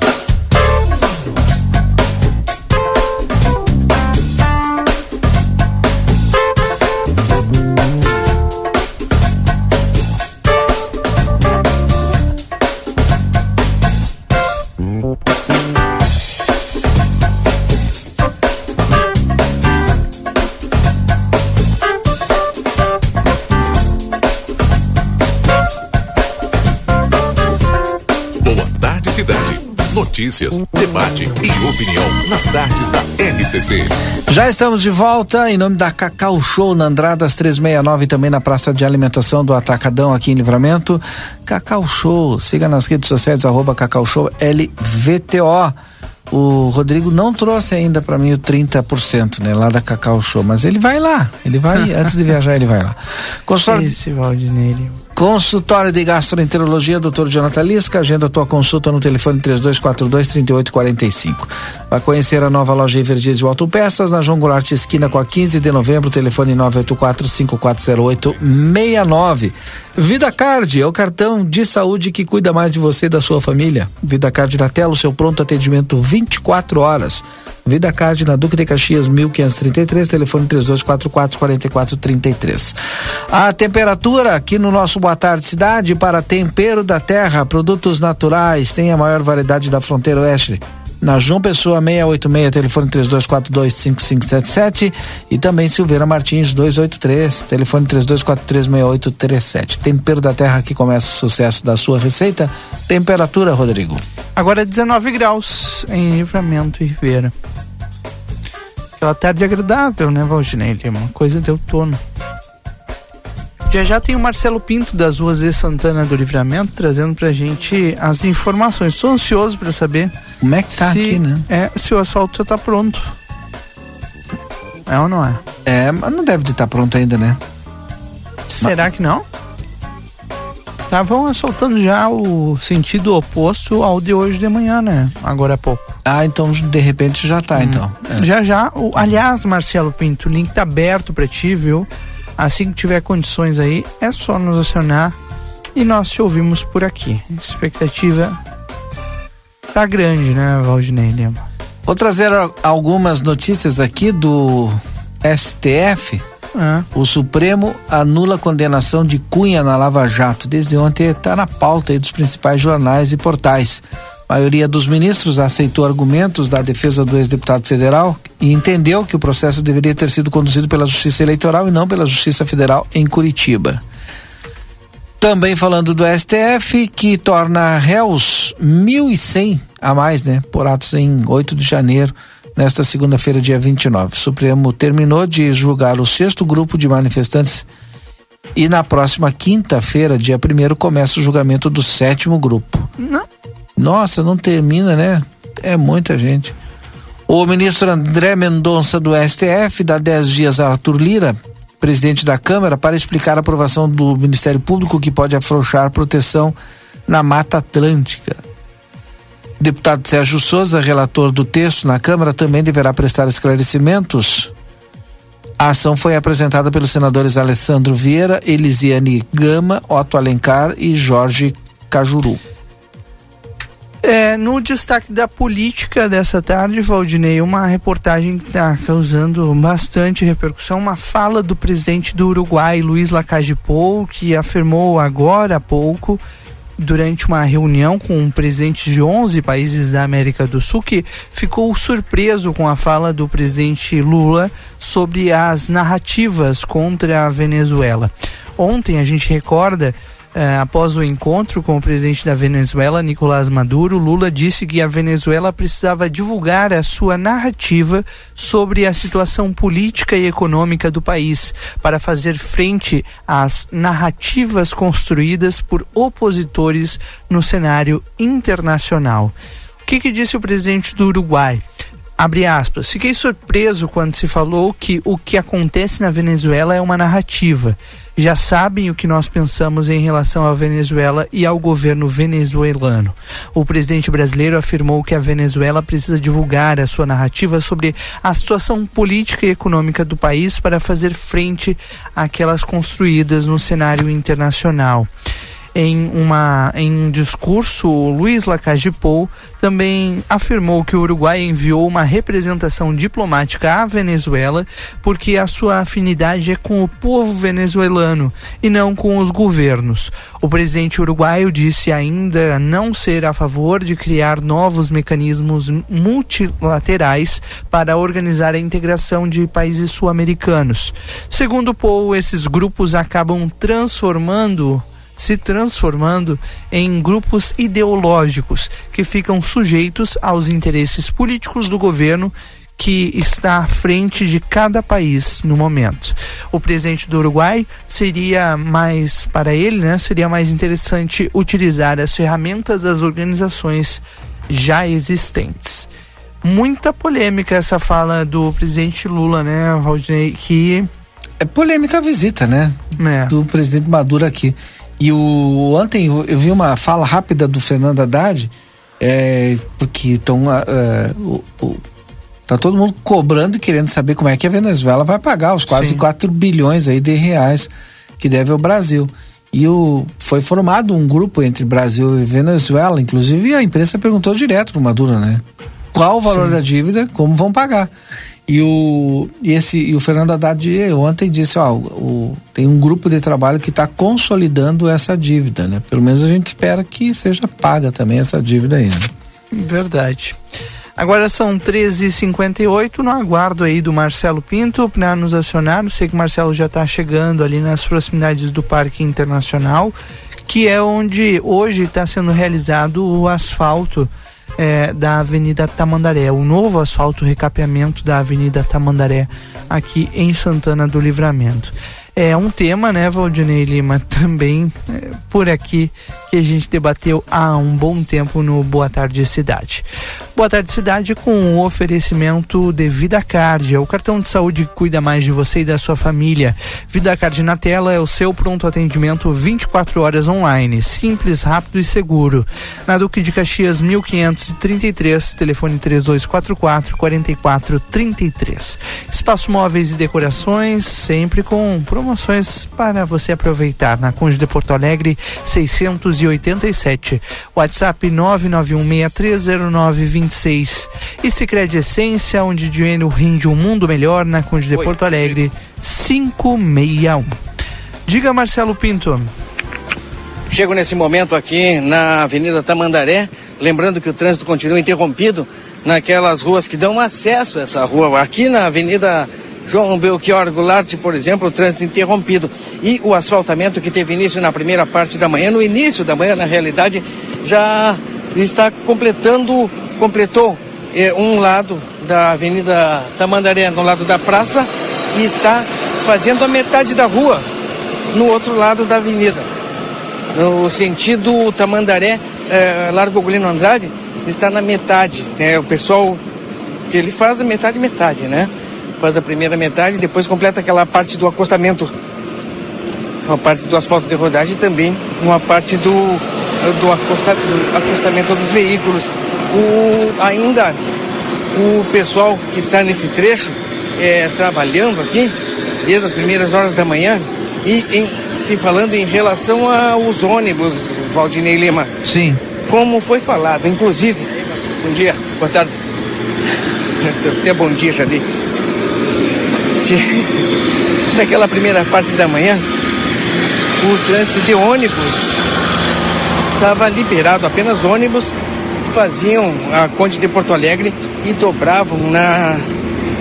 Uh, uh. Notícias, debate e opinião nas tardes da RCC. Já estamos de volta em nome da Cacau Show na Andradas 369 também na Praça de Alimentação do Atacadão aqui em Livramento. Cacau Show, siga nas redes sociais arroba Cacau Show LVTO. O Rodrigo não trouxe ainda para mim o 30%, né, lá da Cacau Show, mas ele vai lá, ele vai, antes de viajar ele vai lá. Consultório, Esse Valdinei. Consultório de Gastroenterologia, Dr. Jonathan Lisca, agenda tua consulta no telefone 3242-3845. Vai conhecer a nova loja Everdias de Autopeças na João Goulart esquina com a 15 de novembro, telefone 984-5408-69. Vida Card é o cartão de saúde que cuida mais de você e da sua família. Vida Card na tela, o seu pronto atendimento 24 horas. Vida Card na Duque de Caxias 1533, telefone 3244-4433. A temperatura aqui no nosso Boa Tarde Cidade para Tempero da Terra, produtos naturais, tem a maior variedade da fronteira oeste. Na João Pessoa 686, telefone 32425577 e também Silveira Martins 283, telefone 32436837. Tempero da Terra que começa o sucesso da sua receita. Temperatura, Rodrigo. Agora é 19 graus em Livramento e Ribeira. Aquela tarde agradável, né, Valdinei? Uma coisa de outono. Já já tem o Marcelo Pinto das ruas de Santana do Livramento trazendo pra gente as informações. Estou ansioso para saber como é que tá se, aqui, né? É, se o asfalto já tá pronto. É ou não é? É, mas não deve estar pronto ainda, né? Será que não? Estavam asfaltando já o sentido oposto ao de hoje de manhã, né? Agora há pouco. Ah, então de repente já tá, então. É. Já já. O, aliás, Marcelo Pinto, o link tá aberto pra ti, viu? Assim que tiver condições aí, é só nos acionar e nós te ouvimos por aqui. A expectativa tá grande, né, Valdinei Lima? Vou trazer algumas notícias aqui do STF. O Supremo anula a condenação de Cunha na Lava Jato. Desde ontem está na pauta aí dos principais jornais e portais. A maioria dos ministros aceitou argumentos da defesa do ex-deputado federal e entendeu que o processo deveria ter sido conduzido pela Justiça Eleitoral e não pela Justiça Federal em Curitiba. Também falando do STF, que torna réus 1.100 a mais, né, por atos em 8 de janeiro, nesta segunda-feira, dia 29. O Supremo terminou de julgar o sexto grupo de manifestantes e na próxima quinta-feira, dia 1 começa o julgamento do sétimo grupo. Não. Nossa, não termina, né? É muita gente. O ministro André Mendonça do STF dá 10 dias a Arthur Lira, presidente da Câmara, para explicar a aprovação do Ministério Público que pode afrouxar proteção na Mata Atlântica. Deputado Sérgio Souza, relator do texto na Câmara, também deverá prestar esclarecimentos. A ação foi apresentada pelos senadores Alessandro Vieira, Elisiane Gama, Otto Alencar e Jorge Cajuru. É, no destaque da política dessa tarde, Valdinei, uma reportagem que está causando bastante repercussão, uma fala do presidente do Uruguai, Luiz Lacalle Pou, que afirmou agora há pouco, durante uma reunião com presidentes de 11 países da América do Sul, que ficou surpreso com a fala do presidente Lula sobre as narrativas contra a Venezuela. Ontem, a gente recorda, após o encontro com o presidente da Venezuela, Nicolás Maduro, Lula disse que a Venezuela precisava divulgar a sua narrativa sobre a situação política e econômica do país para fazer frente às narrativas construídas por opositores no cenário internacional. que, que disse o presidente do Uruguai? Abre aspas. Fiquei surpreso quando se falou que o que acontece na Venezuela é uma narrativa. Já sabem o que nós pensamos em relação à Venezuela e ao governo venezuelano. O presidente brasileiro afirmou que a Venezuela precisa divulgar a sua narrativa sobre a situação política e econômica do país para fazer frente àquelas construídas no cenário internacional em, uma, em um discurso, Luiz Lacalle Pou também afirmou que o Uruguai enviou uma representação diplomática à Venezuela porque a sua afinidade é com o povo venezuelano e não com os governos. O presidente uruguaio disse ainda não ser a favor de criar novos mecanismos multilaterais para organizar a integração de países sul-americanos. Segundo Pou, esses grupos acabam transformando se transformando em grupos ideológicos que ficam sujeitos aos interesses políticos do governo que está à frente de cada país no momento. O presidente do Uruguai seria mais para ele, né, seria mais interessante utilizar as ferramentas das organizações já existentes. Muita polêmica essa fala do presidente Lula, né, Valdinei, que é polêmica a visita, né, é. do presidente Maduro aqui. E o ontem eu, vi uma fala rápida do Fernando Haddad, é, porque estão uh, uh, tá todo mundo cobrando e querendo saber como é que a Venezuela vai pagar os quase Sim. 4 bilhões aí de reais que deve ao Brasil. E o, foi formado um grupo entre Brasil e Venezuela, inclusive a imprensa perguntou direto para o Maduro, né? Qual o valor Sim. da dívida, como vão pagar. E o, e esse, e o Fernando Haddad ontem disse, ó, o, tem um grupo de trabalho que está consolidando essa dívida, né? Pelo menos a gente espera que seja paga também essa dívida aí. Né? Verdade. Agora são 13h58, no aguardo aí do Marcelo Pinto para nos acionar. Eu sei que o Marcelo já está chegando ali nas proximidades do Parque Internacional, que é onde hoje está sendo realizado o asfalto é, da Avenida Tamandaré, o novo asfalto recapeamento da Avenida Tamandaré aqui em Santana do Livramento. É um tema, né, Valdinei Lima, também é, por aqui que a gente debateu há um bom tempo no Boa Tarde Cidade. Boa Tarde Cidade com o oferecimento de Vida Card, é o cartão de saúde que cuida mais de você e da sua família. Vida Card na tela é o seu pronto atendimento 24 horas online, simples, rápido e seguro. Na Duque de Caxias 1533, telefone 3244 4433. Espaço móveis e decorações, sempre com promoções para você aproveitar. Na Conde de Porto Alegre 687. WhatsApp 991630920 26. E Sicredi Essência, onde dinheiro rende um mundo melhor, na Conde de Oi, Porto Alegre, 561. Diga, Marcelo Pinto. Chego nesse momento aqui na Avenida Tamandaré, lembrando que o trânsito continua interrompido naquelas ruas que dão acesso a essa rua. Aqui na Avenida João Belchior Goulart, por exemplo, o trânsito interrompido. E o asfaltamento que teve início na primeira parte da manhã, no início da manhã, na realidade, já está completando completou eh, um lado da Avenida Tamandaré, no lado da praça, e está fazendo a metade da rua no outro lado da avenida. No sentido Tamandaré, eh, Largo Golino Andrade, está na metade. Né? O pessoal que ele faz a metade, metade, né? Faz a primeira metade, depois completa aquela parte do acostamento, uma parte do asfalto de rodagem e também uma parte do, do, acosta, do acostamento dos veículos o, ainda o pessoal que está nesse trecho é, trabalhando aqui desde as primeiras horas da manhã e em, se falando em relação aos ônibus, Valdinei Lima. Sim. Como foi falado, inclusive, bom dia, boa tarde. Até bom dia, Jadi. Naquela primeira parte da manhã, o trânsito de ônibus estava liberado, apenas ônibus faziam a Conde de Porto Alegre e dobravam na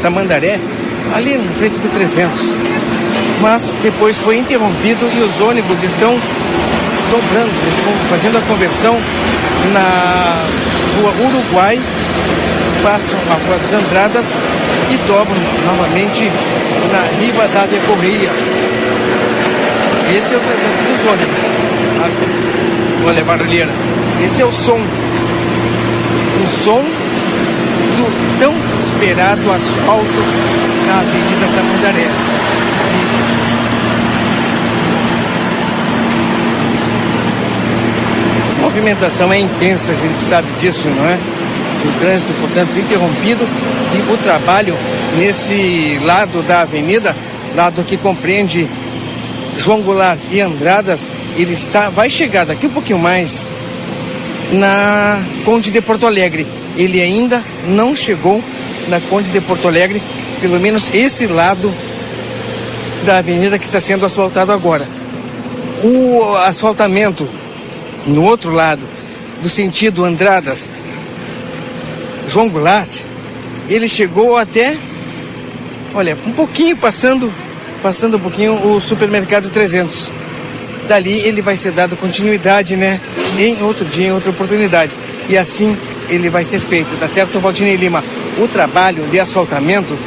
Tamandaré, ali na frente do 300. Mas depois foi interrompido e os ônibus estão dobrando, fazendo a conversão na rua Uruguai, passam a rua dos Andradas e dobram novamente na Riva da Correia. Esse é o presente dos ônibus. Levar a Esse é o som o som do tão esperado asfalto na Avenida Tamandaré. A movimentação é intensa, a gente sabe disso, não é? O trânsito, portanto, interrompido e o trabalho nesse lado da avenida, lado que compreende João Goulart e Andradas, ele está, vai chegar daqui um pouquinho mais na Conde de Porto Alegre. Ele ainda não chegou na Conde de Porto Alegre, pelo menos esse lado da avenida que está sendo asfaltado agora. O asfaltamento no outro lado, do sentido Andradas, João Goulart, ele chegou até, olha, um pouquinho passando, passando um pouquinho o supermercado 300. Dali ele vai ser dado continuidade, né? Em outro dia, em outra oportunidade. E assim ele vai ser feito, tá certo, Valdinei Lima? O trabalho de asfaltamento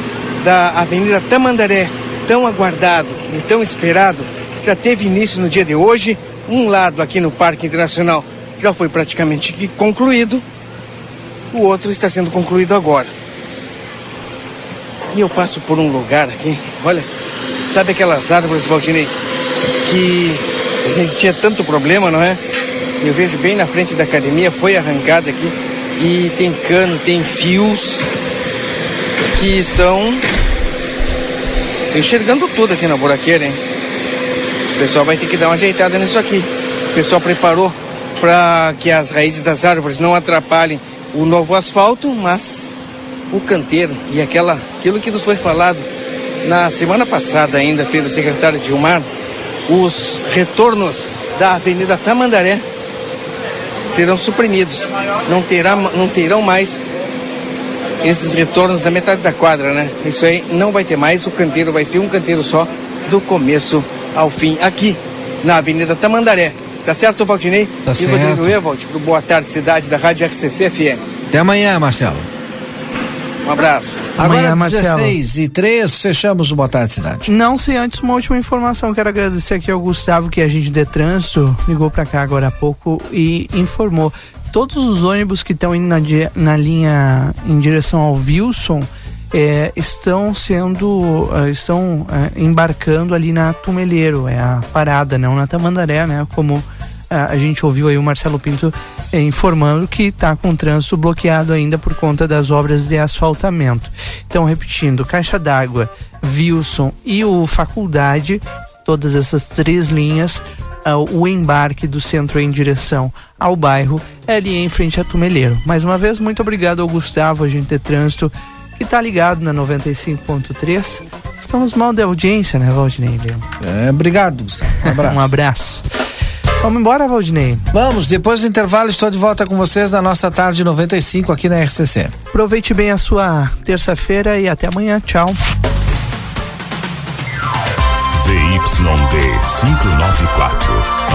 da Avenida Tamandaré, tão aguardado e tão esperado, já teve início no dia de hoje. Um lado aqui no Parque Internacional já foi praticamente concluído, o outro está sendo concluído agora. E eu passo por um lugar aqui, olha, sabe aquelas árvores, Valdinei, que a gente tinha tanto problema, não é? Eu vejo bem na frente da academia, foi arrancada aqui e tem cano, tem fios que estão enxergando tudo aqui na buraqueira, hein? O pessoal vai ter que dar uma ajeitada nisso aqui. O pessoal preparou para que as raízes das árvores não atrapalhem o novo asfalto, mas o canteiro e aquela, aquilo que nos foi falado na semana passada ainda pelo secretário Dilmar, os retornos da Avenida Tamandaré serão suprimidos. Não, terá, não terão mais esses retornos da metade da quadra, né? Isso aí não vai ter mais, o canteiro vai ser um canteiro só do começo ao fim, aqui na Avenida Tamandaré. Tá certo, Valdinei? Tá e certo. Rodrigo pro Boa Tarde Cidade da Rádio RCC FM. Até amanhã, Marcelo. Um abraço. Agora, Amanhã, Marcelo. 16 e 3, fechamos o Boa Tarde Cidade. Não, sem antes uma última informação. Quero agradecer aqui ao Gustavo, que é agente de trânsito, ligou para cá agora há pouco e informou. Todos os ônibus que estão indo na, na linha em direção ao Wilson eh, estão sendo. eh, estão eh, embarcando ali na Tumeleiro, é a parada, não na Tamandaré, né? Como ah, a gente ouviu aí o Marcelo Pinto informando que está com o trânsito bloqueado ainda por conta das obras de asfaltamento. Então, repetindo, Caixa d'Água, Wilson e o Faculdade, todas essas três linhas, o embarque do centro em direção ao bairro é ali em frente a Tumeleiro. Mais uma vez, muito obrigado ao Gustavo, agente de trânsito, que está ligado na 95.3. Estamos mal de audiência, né, Valdinei? É, obrigado, Gustavo. Um abraço. um abraço. Vamos embora, Valdinei? Vamos, depois do intervalo estou de volta com vocês na nossa tarde 95 aqui na RCC. Aproveite bem a sua terça-feira e até amanhã. Tchau. ZYD 594,